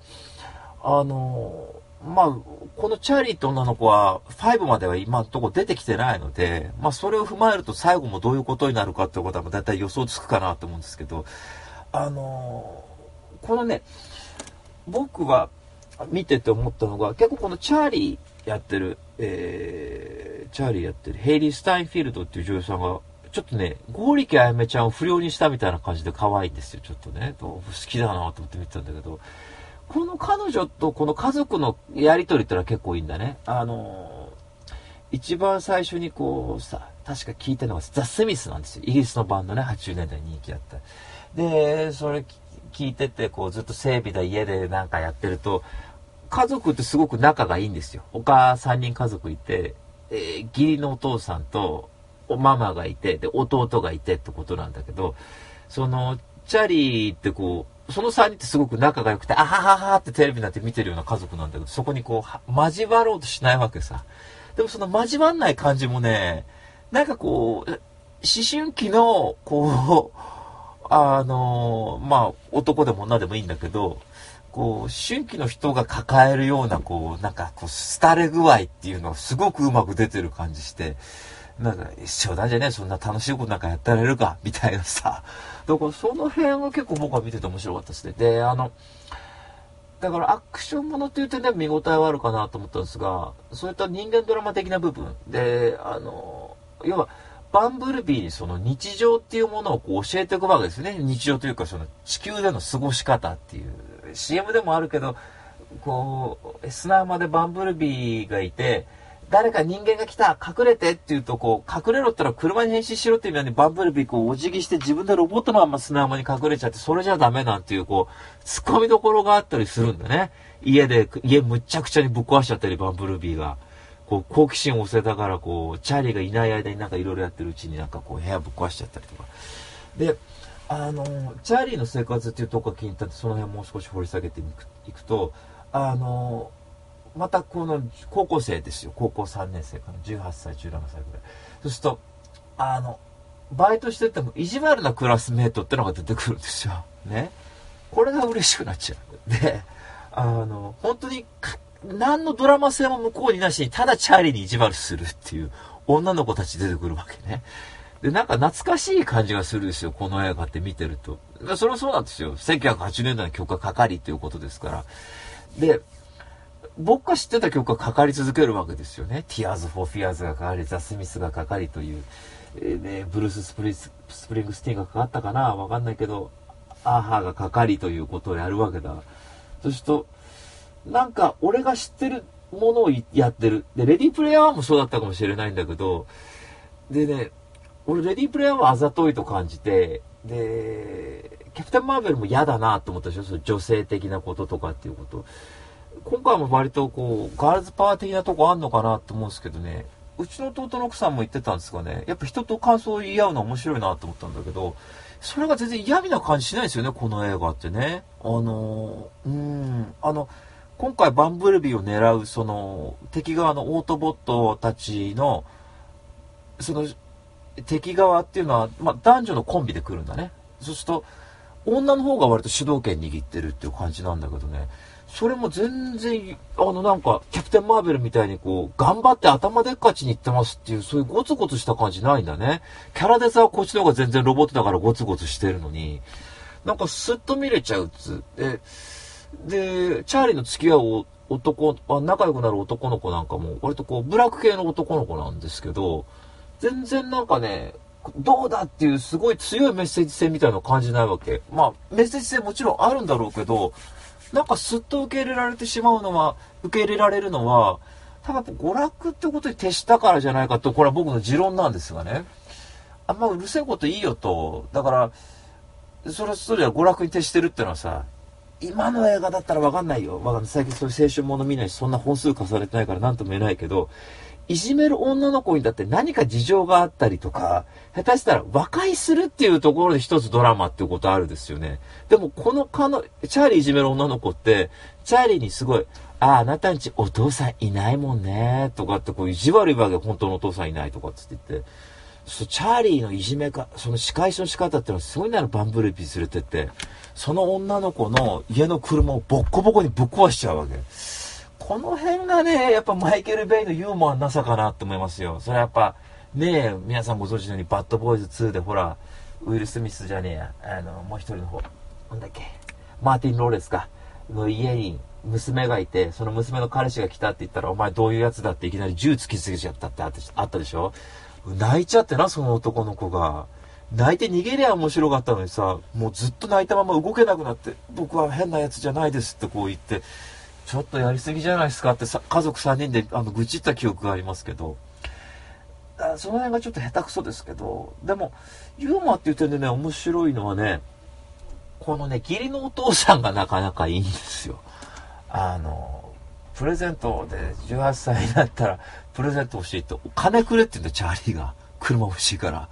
B: あのまあ、このチャーリーって女の子は5までは今のとこ出てきてないので、まあそれを踏まえると最後もどういうことになるかってことはだいたい予想つくかなと思うんですけど、あのこのね、僕は見てて思ったのが、結構このチャーリーやってる、えー、チャーリーやってるヘイリー・スタインフィールドっていう女優さんが、ちょっとね、ゴーリキあやめちゃんを不良にしたみたいな感じで可愛いんですよ、ちょっとね。好きだなと思って見てたんだけど、この彼女とこの家族のやりとりってのは結構いいんだね。あのー、一番最初にこうさ、確か聞いたのがザ・スミスなんですよ。イギリスのバンドね、80年代に人気あった。で、それ聞いてて、こうずっと整備だ家でなんかやってると、家族ってすごく仲がいいんですよ。他3人家族いて、えー、義理のお父さんと、おママがいて、で、弟がいてってことなんだけど、その、チャリーってこう、その3人ってすごく仲が良くて、あはははってテレビになって見てるような家族なんだけど、そこにこう、交わろうとしないわけさ。でもその交わんない感じもね、なんかこう、思春期の、こう、あの、まあ、男でも女でもいいんだけど、こう、春期の人が抱えるような、こう、なんか、こう、廃れ具合っていうのがすごくうまく出てる感じして、なんか、冗談じゃねえ、そんな楽しいことなんかやってられるか、みたいなさ。だからその辺は結構僕は見てて面白かったですね。で、あの、だからアクションものっていう点では見応えはあるかなと思ったんですが、そういった人間ドラマ的な部分で、あの、要は、バンブルビーにその日常っていうものをこう教えていくわけですね。日常というかその地球での過ごし方っていう。CM でもあるけど、こう、砂浜でバンブルビーがいて、誰か人間が来た隠れてって言うと、こう、隠れろったら車に変身しろっていう意味でバンブルビーこうお辞儀して自分でロボットのまま砂浜に隠れちゃって、それじゃダメなんていう、こう、突っ込みどころがあったりするんだね。家で、家むちゃくちゃにぶっ壊しちゃったり、バンブルビーが。こう、好奇心を押せたから、こう、チャーリーがいない間になんかいろいろやってるうちになんかこう、部屋ぶっ壊しちゃったりとか。で、あの、チャーリーの生活っていうとこが気に入ったんで、その辺もう少し掘り下げていくと、あの、またこの高校生ですよ。高校3年生かな。18歳、17歳ぐらい。そうすると、あの、バイトしてても意地悪なクラスメートってのが出てくるんですよ。ね。これが嬉しくなっちゃう。で、あの、本当に、何のドラマ性も向こうになしに、ただチャーリーに意地悪するっていう女の子たち出てくるわけね。で、なんか懐かしい感じがするんですよ。この映画って見てると。それはそうなんですよ。1980年代の曲がかかりっていうことですから。で、僕が知ってた曲がかかり続けるわけですよね。Tears for Fears がかかり、ザ・スミスがかかりという、えー、ね、ブルーススプリスプリングスティーンがかかったかな？わかんないけど、 a-ha がかかりということをやるわけだ。そうすると、なんか俺が知ってるものをやってる。で、レディープレイヤーもそうだったかもしれないんだけど、でね、俺レディープレイヤーはあざといと感じて、で、キャプテン・マーベルも嫌だなと思ったでしょ？そ女性的なこととかっていうこと。今回も割とこう、ガールズパワー的なとこあんのかなって思うんですけどね、うちの弟の奥さんも言ってたんですがね、やっぱ人と感想を言い合うの面白いなと思ったんだけど、それが全然嫌味な感じしないですよね、この映画ってね。あの、うん、あの、今回バンブルビーを狙う、その、敵側のオートボットたちの、その、敵側っていうのは、まあ、男女のコンビで来るんだね。そうすると、女の方が割と主導権握ってるっていう感じなんだけどね。それも全然、あのなんか、キャプテンマーベルみたいにこう、頑張って頭でっかちに行ってますっていう、そういうゴツゴツした感じないんだね。キャラデザはこっちの方が全然ロボットだからゴツゴツしてるのに、なんかスッと見れちゃうっつ。で、で、チャーリーの付き合う男、あ仲良くなる男の子なんかも、割とこう、ブラック系の男の子なんですけど、全然なんかね、どうだっていうすごい強いメッセージ性みたいなの感じないわけ。まあ、メッセージ性もちろんあるんだろうけど、なんかスッと受け入れられてしまうのは、受け入れられるのは、多分娯楽ってことに徹したからじゃないかと、これは僕の持論なんですがね。あんまうるせえこといいよと。だから、それそれは娯楽に徹してるってのはさ、今の映画だったらわかんないよ。わかんない。最近そういう青春もの見ないし、そんな本数重ねてないから何とも言えないけど、いじめる女の子にだって何か事情があったりとか、下手したら和解するっていうところで一つドラマっていうことあるですよね。でもこのかの、チャーリーいじめる女の子って、チャーリーにすごい、ああ、あなたんちお父さんいないもんね、とかってこう意地悪いわけ、本当のお父さんいないとかって言って。そうチャーリーのいじめか、その仕返しの仕方ってのはすごいならバンブルビー連れてって、その女の子の家の車をボッコボコにぶっ壊しちゃうわけ。この辺がね、やっぱマイケル・ベイのユーモアなさかなって思いますよ。それはやっぱ、ねえ、皆さんご存知のように、バッドボーイズ2でほら、ウィル・スミスじゃねえや、あの、もう一人の方、なんだっけ、マーティン・ローレスか、の家に娘がいて、その娘の彼氏が来たって言ったら、お前どういうやつだっていきなり銃突きつけちゃったってあったあったでしょ。泣いちゃってな、その男の子が。泣いて逃げりゃ面白かったのにさ、もうずっと泣いたまま動けなくなって、僕は変なやつじゃないですってこう言って、ちょっとやりすぎじゃないですかってさ家族3人であの愚痴った記憶がありますけど、その辺がちょっと下手くそですけど、でも、ユーモアって言ってんでね、面白いのはね、このね、義理のお父さんがなかなかいいんですよ。あの、プレゼントで18歳になったら、プレゼント欲しいって、お金くれって言うんだ、チャーリーが。車欲しいから。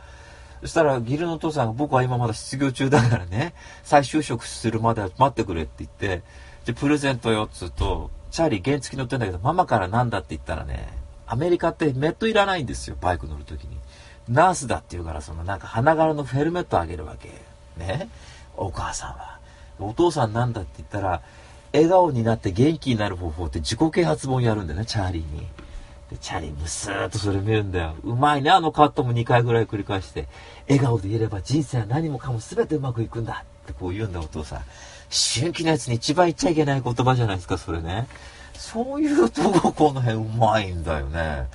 B: そしたら、義理のお父さんが、僕は今まだ失業中だからね、再就職するまで待ってくれって言って、で、プレゼントよっつうと、チャーリー原付乗ってんだけど、ママからなんだって言ったらね、アメリカってメットいらないんですよ、バイク乗るときに。ナースだって言うから、そのなんか花柄のヘルメットあげるわけ。ね？お母さんは。お父さんなんだって言ったら、笑顔になって元気になる方法って自己啓発本やるんだよね、チャーリーに。で、チャーリームスーっとそれ見るんだよ。うまいね、あのカットも2回ぐらい繰り返して。笑顔でいれば人生は何もかも全てうまくいくんだってこう言うんだ、お父さん。思春期のやつに一番言っちゃいけない言葉じゃないですか、それね。そういうとこ、この辺うまいんだよね。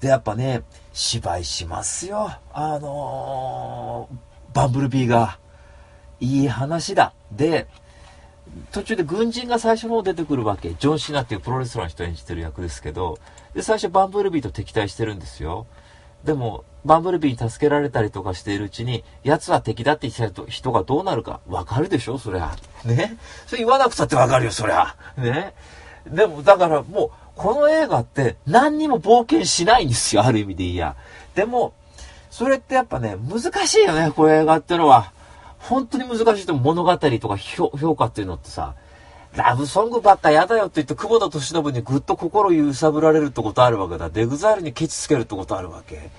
B: で、やっぱね、芝居しますよ。あのー、バンブルビーが。いい話だ。で、途中で軍人が最初の方出てくるわけ。ジョン・シナっていうプロレスラーの人演じてる役ですけど、で、最初バンブルビーと敵対してるんですよ。でも、バンブルビーに助けられたりとかしているうちに、奴は敵だって言った人がどうなるかわかるでしょそりゃ。ねそれ言わなくたってわかるよ、そりゃ。ねでも、だからもう、この映画って何にも冒険しないんですよ、ある意味でいいや。でも、それってやっぱね、難しいよね、こういう映画ってのは。本当に難しいと物語とか評評価っていうのってさ、ラブソングばっかやだよって言って、久保田敏信にぐっと心揺さぶられるってことあるわけだ。デグザイルにケチつけるってことあるわけ。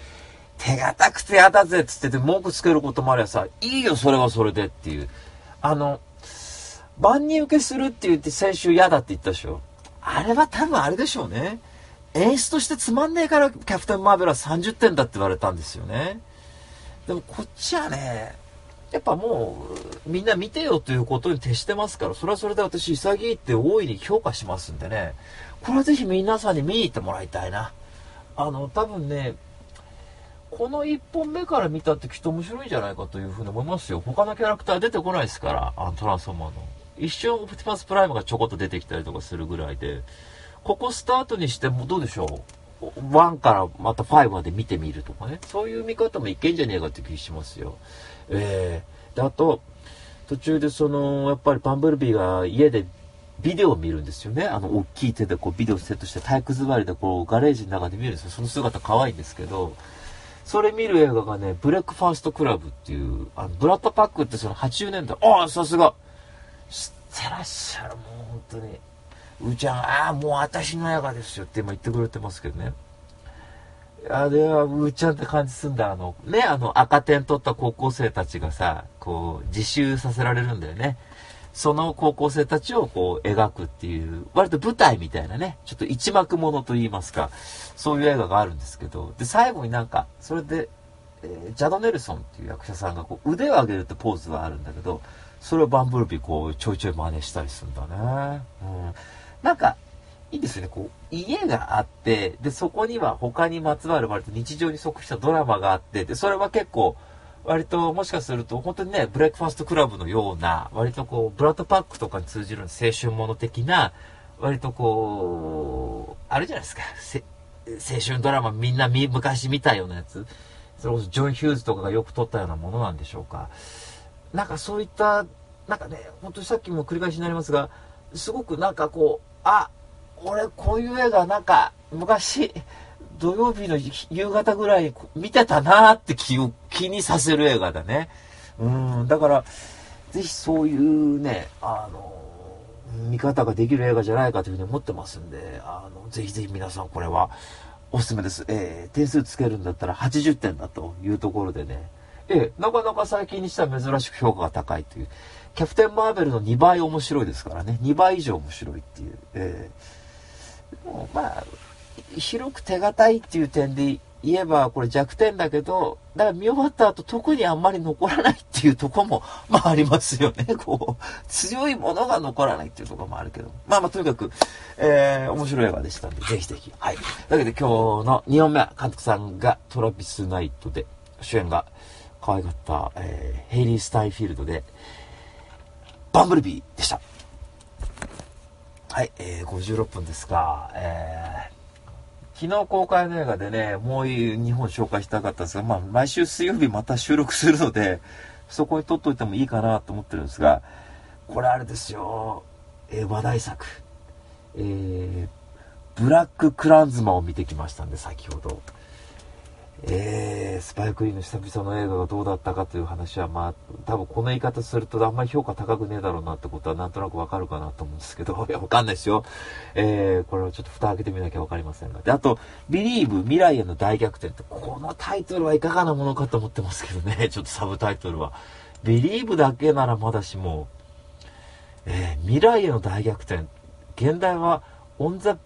B: 手堅くてやだぜっつってて文句つけることもありゃさ、いいよ、それはそれでっていう。あの、万人受けするって言って先週嫌だって言ったでしょ。あれは多分あれでしょうね。演出としてつまんねえからキャプテン・マーベルは30点だって言われたんですよね。でもこっちはね、やっぱもうみんな見てよということに徹してますから、それはそれで私潔いって大いに評価しますんでね。これはぜひ皆さんに見に行ってもらいたいな。あの、多分ね、この1本目から見たってきっと面白いんじゃないかというふうに思いますよ。他のキャラクター出てこないですから、あのトランスフォーマーの。一瞬オプティマスプライムがちょこっと出てきたりとかするぐらいで、ここスタートにしてもどうでしょう1からまた5まで見てみるとかね。そういう見方もいけんじゃねえかって気しますよ。えー、で、あと、途中でその、やっぱりパンブルビーが家でビデオを見るんですよね。あの、大きい手でこうビデオセットして体育座りでこうガレージの中で見るんですよ。その姿可愛いんですけど、それ見る映画がね、ブレックファーストクラブっていう、あの、ブラッドパックってその80年代、ああ、さすが知ってらっしゃる、もう本当に。うーちゃん、ああ、もう私の映画ですよって今言ってくれてますけどね。あれは、うーちゃんって感じすんだ。あの、ね、あの、赤点取った高校生たちがさ、こう、自習させられるんだよね。その高校生たちをこう描くっていう、割と舞台みたいなね、ちょっと一幕ものと言いますか、そういう映画があるんですけど、で、最後になんか、それで、えージャド・ネルソンっていう役者さんがこう腕を上げるってポーズはあるんだけど、それをバンブルビーこうちょいちょい真似したりするんだね。うん。なんか、いいですよね。こう、家があって、で、そこには他にまつわる割と日常に即したドラマがあって、で、それは結構、割ともしかすると本当にね、ブレックファーストクラブのような、割とこう、ブラッドパックとかに通じる青春もの的な、割とこう、あるじゃないですか。青春ドラマみんな見昔見たようなやつ。それこそジョン・ヒューズとかがよく撮ったようなものなんでしょうか。なんかそういった、なんかね、本当にさっきも繰り返しになりますが、すごくなんかこう、あ、俺こういう映画なんか昔、土曜日の夕方ぐらい見てたなーって気を気にさせる映画だね。うん、だから、ぜひそういうね、あの、見方ができる映画じゃないかというふうに思ってますんで、あの、ぜひぜひ皆さんこれはおすすめです。えー、点数つけるんだったら80点だというところでね、えー、なかなか最近にしては珍しく評価が高いという、キャプテン・マーベルの2倍面白いですからね、2倍以上面白いっていう、えー、まあ、広く手堅いっていう点で言えばこれ弱点だけど、だから見終わった後特にあんまり残らないっていうとこも、まあありますよね。こう、強いものが残らないっていうとこもあるけど。まあまあとにかく、えー、面白い映画でしたんで、ぜひぜひ。はい。だけど今日の2本目は監督さんがトラビス・ナイトで、主演が可愛かった、えー、ヘイリー・スタイフィールドで、バンブルビーでした。はい、えー、56分ですが、えー、昨日公開の映画でね、もう2本紹介したかったんですが、まあ、毎週水曜日また収録するので、そこに撮っといてもいいかなと思ってるんですが、これあれですよ、えー話題作、えー、ブラック・クランズマンを見てきましたんで、先ほど。えー、スパイクリーの久々の映画がどうだったかという話は、まあ、多分この言い方するとあんまり評価高くねえだろうなってことはなんとなくわかるかなと思うんですけど、いや、わかんないですよ。えー、これはちょっと蓋開けてみなきゃわかりませんが。で、あと、ビリーブ未来への大逆転って、このタイトルはいかがなものかと思ってますけどね、ちょっとサブタイトルは。ビリーブだけならまだしも、えー、未来への大逆転。現代は、オンザ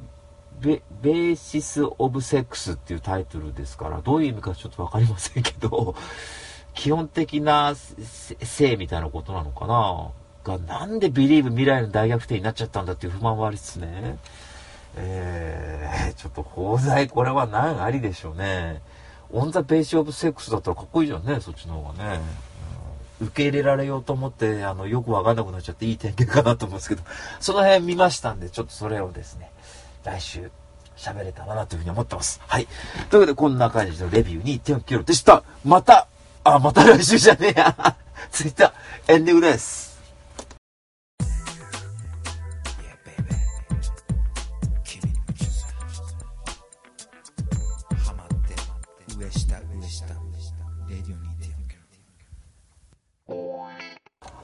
B: ベベーシス・オブ・セックスっていうタイトルですから、どういう意味かちょっとわかりませんけど、基本的な性みたいなことなのかな？が、なんでビリーブ未来の大逆転になっちゃったんだっていう不満はありつつね。えー、ちょっと邦題これは難ありでしょうね。 On the Basis of Sex だったらかっこいいじゃんね、そっちの方がね。受け入れられようと思って、あの、よくわかんなくなっちゃっていい点検かなと思うんですけど、その辺見ましたんで、ちょっとそれをですね、来週喋れたらなというふうに思ってます。はい。というわけで、こんな感じのレビューに手を切るでした。また、あ、また来週じゃねえや。ツイッター、エンディングです。
C: Yeah, baby. 君に夢中さ。ハマって、上下、上下、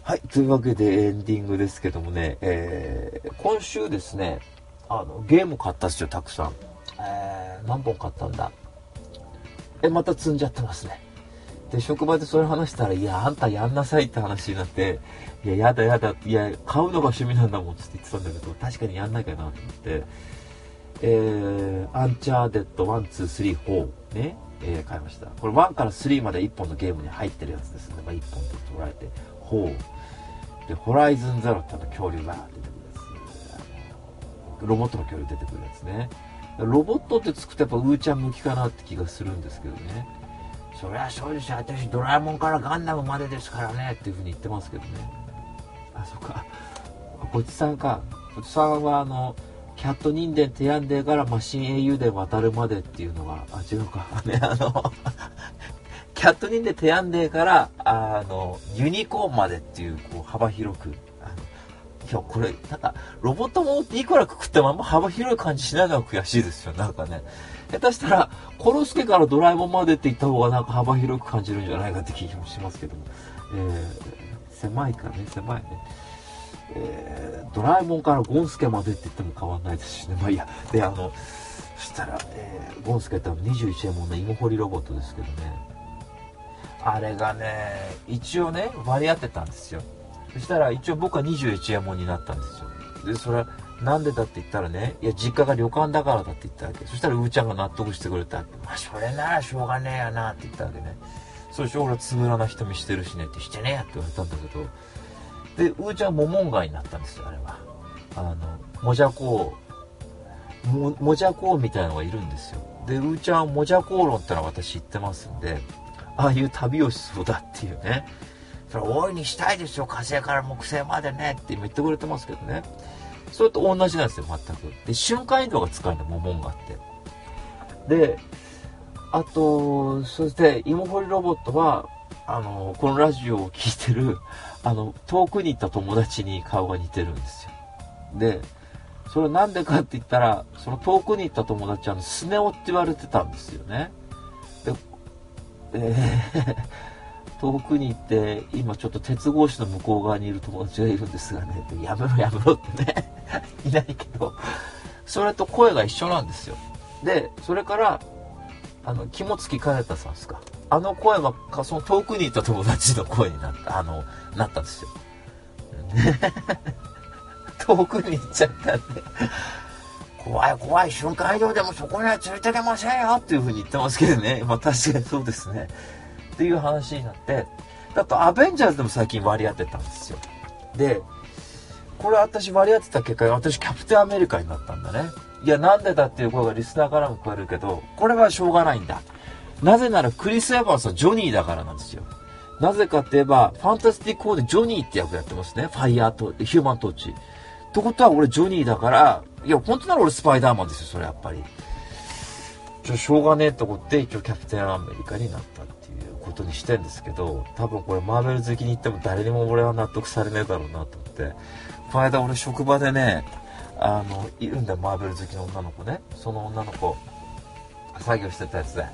B: はい。というわけでエンディングですけどもね、えー、今週ですね、あの、ゲーム買ったんですよ、たくさん。えー、何本買ったんだ？え、また積んじゃってますね。で、職場でそれ話したら、いや、あんたやんなさいって話になって、いや、やだやだ、いや、買うのが趣味なんだもんって言ってたんだけど、確かにやんなきゃなと思って、えー、アンチャーデッド1、2、3、4ね、えー買いました。これ1から3まで1本のゲームに入ってるやつですね。まあ、1本と捉えて、4。で、ホライズンゼロってあの恐竜が出てロボットの恐竜出てくるやつね。ロボットってつくとやっぱうーちゃん向きかなって気がするんですけどね。そりゃそうですよ。私ドラえもんからガンダムまでですからねっていうふうに言ってますけどね。あ、そっか。あこいつさんか。こいつさんはあの、キャット人伝テヤンデーからマシン英雄伝渡るまでっていうのが、あ、違うか。ね、あの、キャット人伝テヤンデーから、あの、ユニコーンまでっていう、こう、幅広く、あの、や、これ、なんか、ロボットもっていくらくくってもあんま幅広い感じしないのが悔しいですよ、なんかね。下手したら、コロスケからドラえもんまでって言った方がなんか幅広く感じるんじゃないかって気もしますけども。えー、狭いからね、狭いね。えー、ドラえもんからゴンスケまでって言っても変わんないですしね。まあいいや。で、あの、そしたら、えー、ゴンスケって21円もの芋掘りロボットですけどね。あれがね、一応ね、割り当てたんですよ。そしたら一応僕は21円もんになったんですよ。で、それはなんでだって言ったらね、いや、実家が旅館だからだって言ったわけ。そしたらうーちゃんが納得してくれた。まあ、それならしょうがねえやなって言ったわけね。そうしょ、俺はつぶらな瞳してるしねってしてねえやって言われたんだけど、で、うーちゃんはモモンガイになったんですよ、あれは。あの、もじゃこう、も、もじゃこうみたいなのがいるんですよ。で、うーちゃんはもじゃこう論ってのは私知ってますんで、ああいう旅をしそうだっていうね。それ大いにしたいですよ、火星から木星までねって言ってくれてますけどね。それと同じなんですよ、全く。で、瞬間移動が使えるの、モモンガって。で、あと、そして、芋掘りロボットは、あの、このラジオを聴いてる、あの、遠くに行った友達に顔が似てるんですよ。で、それなんでかって言ったら、その遠くに行った友達は、スネ夫って言われてたんですよね。で、えー遠くに行って、今ちょっと鉄格子の向こう側にいる友達がいるんですがね、やめろやめろってね、いないけど、それと声が一緒なんですよ。で、それから、あの、肝付金太さんですか。あの声は、その遠くにいた友達の声になった、あの、なったんですよ。遠くに行っちゃったんで。怖い怖い瞬間移動でもそこには連れてけませんよっていうふうに言ってますけどね。まあ確かにそうですね。っていう話になって、だとアベンジャーズでも最近割り当てたんですよ。で、これ私割り当てた結果、私キャプテンアメリカになったんだね。いや、なんでだっていう声がリスナーからも聞こえるけど、これはしょうがないんだ。なぜならクリス・エヴァンスはジョニーだからなんですよ。なぜかって言えば、ファンタスティック4でジョニーって役やってますね。ファイヤーと、ヒューマントーチ。ってことは俺ジョニーだから、いや、本当なら俺スパイダーマンですよ、それやっぱり。ちょ、しょうがねえと思って、一応キャプテンアメリカになったっことにしてんですけど、多分これマーベル好きに言っても誰にも俺は納得されねえだろうなと思って。この間俺職場でね、あの、いるんだよ、マーベル好きの女の子ね。その女の子、作業してたやつで、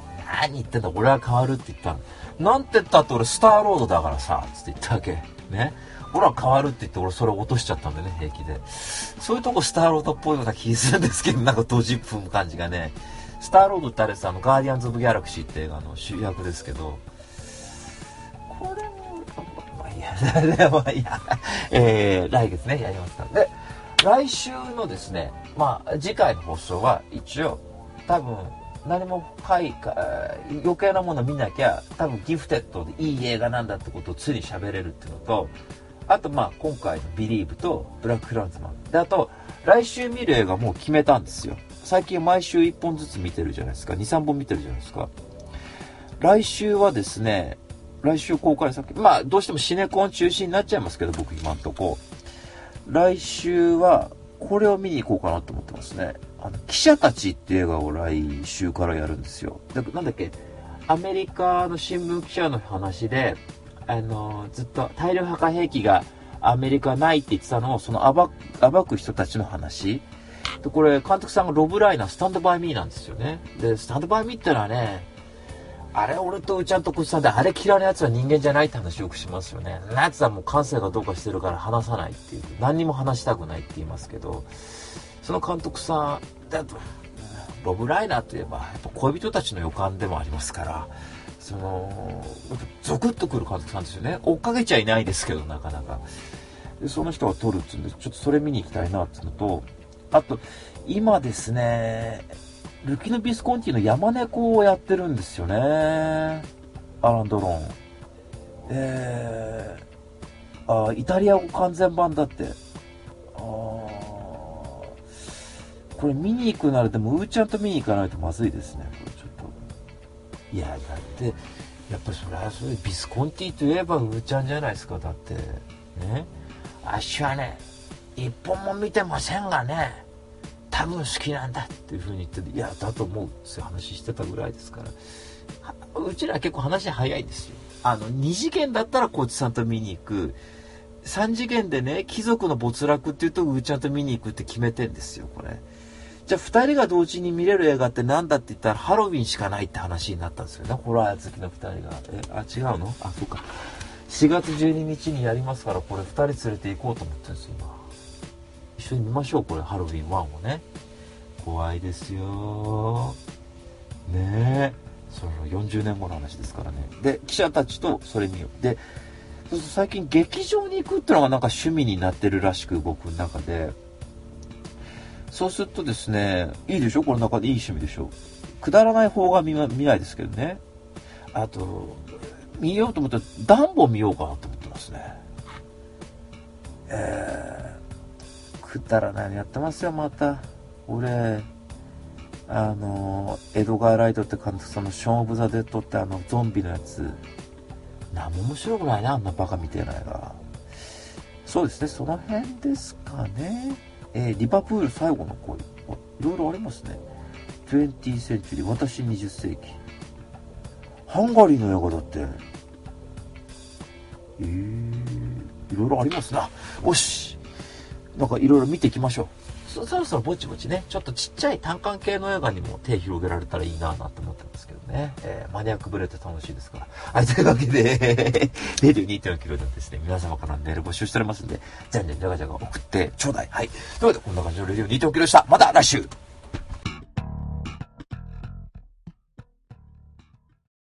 B: 何言ってんだ、俺は変わるって言ったの。なんて言ったって俺スターロードだからさ、つって言ったわけ。ね。俺は変わるって言って俺それ落としちゃったんでね、平気で。そういうとこスターロードっぽいような気するんですけど、なんかドジっぷむ感じがね。スターロードってあれさ、あの、ガーディアンズ・オブ・ギャラクシーって映画の主役ですけど、これも、まあいや、でもいいや、えー、来月ね、やりますから。で、来週のですね、まあ、次回の放送は一応、多分、何も回か、余計なもの見なきゃ、多分ギフテッドでいい映画なんだってことをついに喋れるっていうのと、あとまあ今回のビリーブとブラックフランズマン。で、あと、来週見る映画もう決めたんですよ。最近毎週1本ずつ見てるじゃないですか。2、3本見てるじゃないですか。来週はですね、来週公開先、まあどうしてもシネコン中心になっちゃいますけど、僕今んとこ。来週は、これを見に行こうかなと思ってますね。あの、記者たちって映画を来週からやるんですよ。だなんだっけ、アメリカの新聞記者の話で、あの、ずっと大量破壊兵器がアメリカないって言ってたのを、その暴く、暴く人たちの話。で、これ、監督さんがロブライナー、スタンドバイミーなんですよね。で、スタンドバイミーってのはね、あれ、俺とうちゃんとこっさんで、あれ嫌いな奴は人間じゃないって話よくしますよね。なやつはもう感性がどうかしてるから話さないっていう。何にも話したくないって言いますけど、その監督さん、だと、ロブライナーといえば、やっぱ恋人たちの予感でもありますから、その、ゾクッとくる監督さんですよね。追っかけちゃいないですけど、なかなか。で、その人が撮るっつうんで、ちょっとそれ見に行きたいなっていうのと、あと、今ですね、ルキノ・ビスコンティの山猫をやってるんですよね。アラン・ドロン。えー、あ、イタリア語完全版だって。あーこれ見に行くならでも、うーちゃんと見に行かないとまずいですね。ちょっと。いや、だって、やっぱりそれはそれビスコンティといえばうーちゃんじゃないですか、だって。ね。あっしはね、一本も見てませんがね、多分好きなんだっていうふうに言ってて、いや、だと思うっていう話してたぐらいですから。うちら結構話早いですよ。あの、二次元だったらコーチさんと見に行く。3次元でね、貴族の没落って言うと、うーちゃんと見に行くって決めてんですよ、これ。じゃあ2人が同時に見れる映画って何だって言ったらハロウィンしかないって話になったんですよね。ホラー好きの2人が。え、あ、違うの？あ、そっか。4月12日にやりますから、これ2人連れて行こうと思ってるんですよ、今。一緒に見ましょう、これ、ハロウィン1をね。怖いですよねえ。その40年後の話ですからね。で、記者たちとそれ見よう。で、そうそう最近劇場に行くってのがなんか趣味になってるらしく、僕の中で。そうするとですね、いいでしょ？この中でいい趣味でしょ？くだらない方が見,、見ないですけどね。あと、見ようと思ったら、ダンボ見ようかなと思ってますね。えー、くだらないのやってますよ、また。俺、あの、エドガー・ライトって監督、その、ショーン・オブ・ザ・デッドってあの、ゾンビのやつ、なんも面白くないな、あんなバカみたいな映画。そうですね、その辺ですかね。えー、リバプール最後の恋。いろいろありますね。20センチュリー、私20世紀。ハンガリーの映画だって。えー、いろいろありますな。よし。なんかいろいろ見ていきましょう。そそろそろぼちぼちね、ちょっとちっちゃい単館系の映画にも手広げられたらいいなぁなと思ってますけどね。えー、マニアックブレって楽しいですから。はい、というわけで、レディ2.4キロでですね、皆様からメール募集しておりますんで、じゃんじゃんじゃがじゃが送ってちょうだい。はい。というわけで、こんな感じのレディオ2.4キロでした。また来週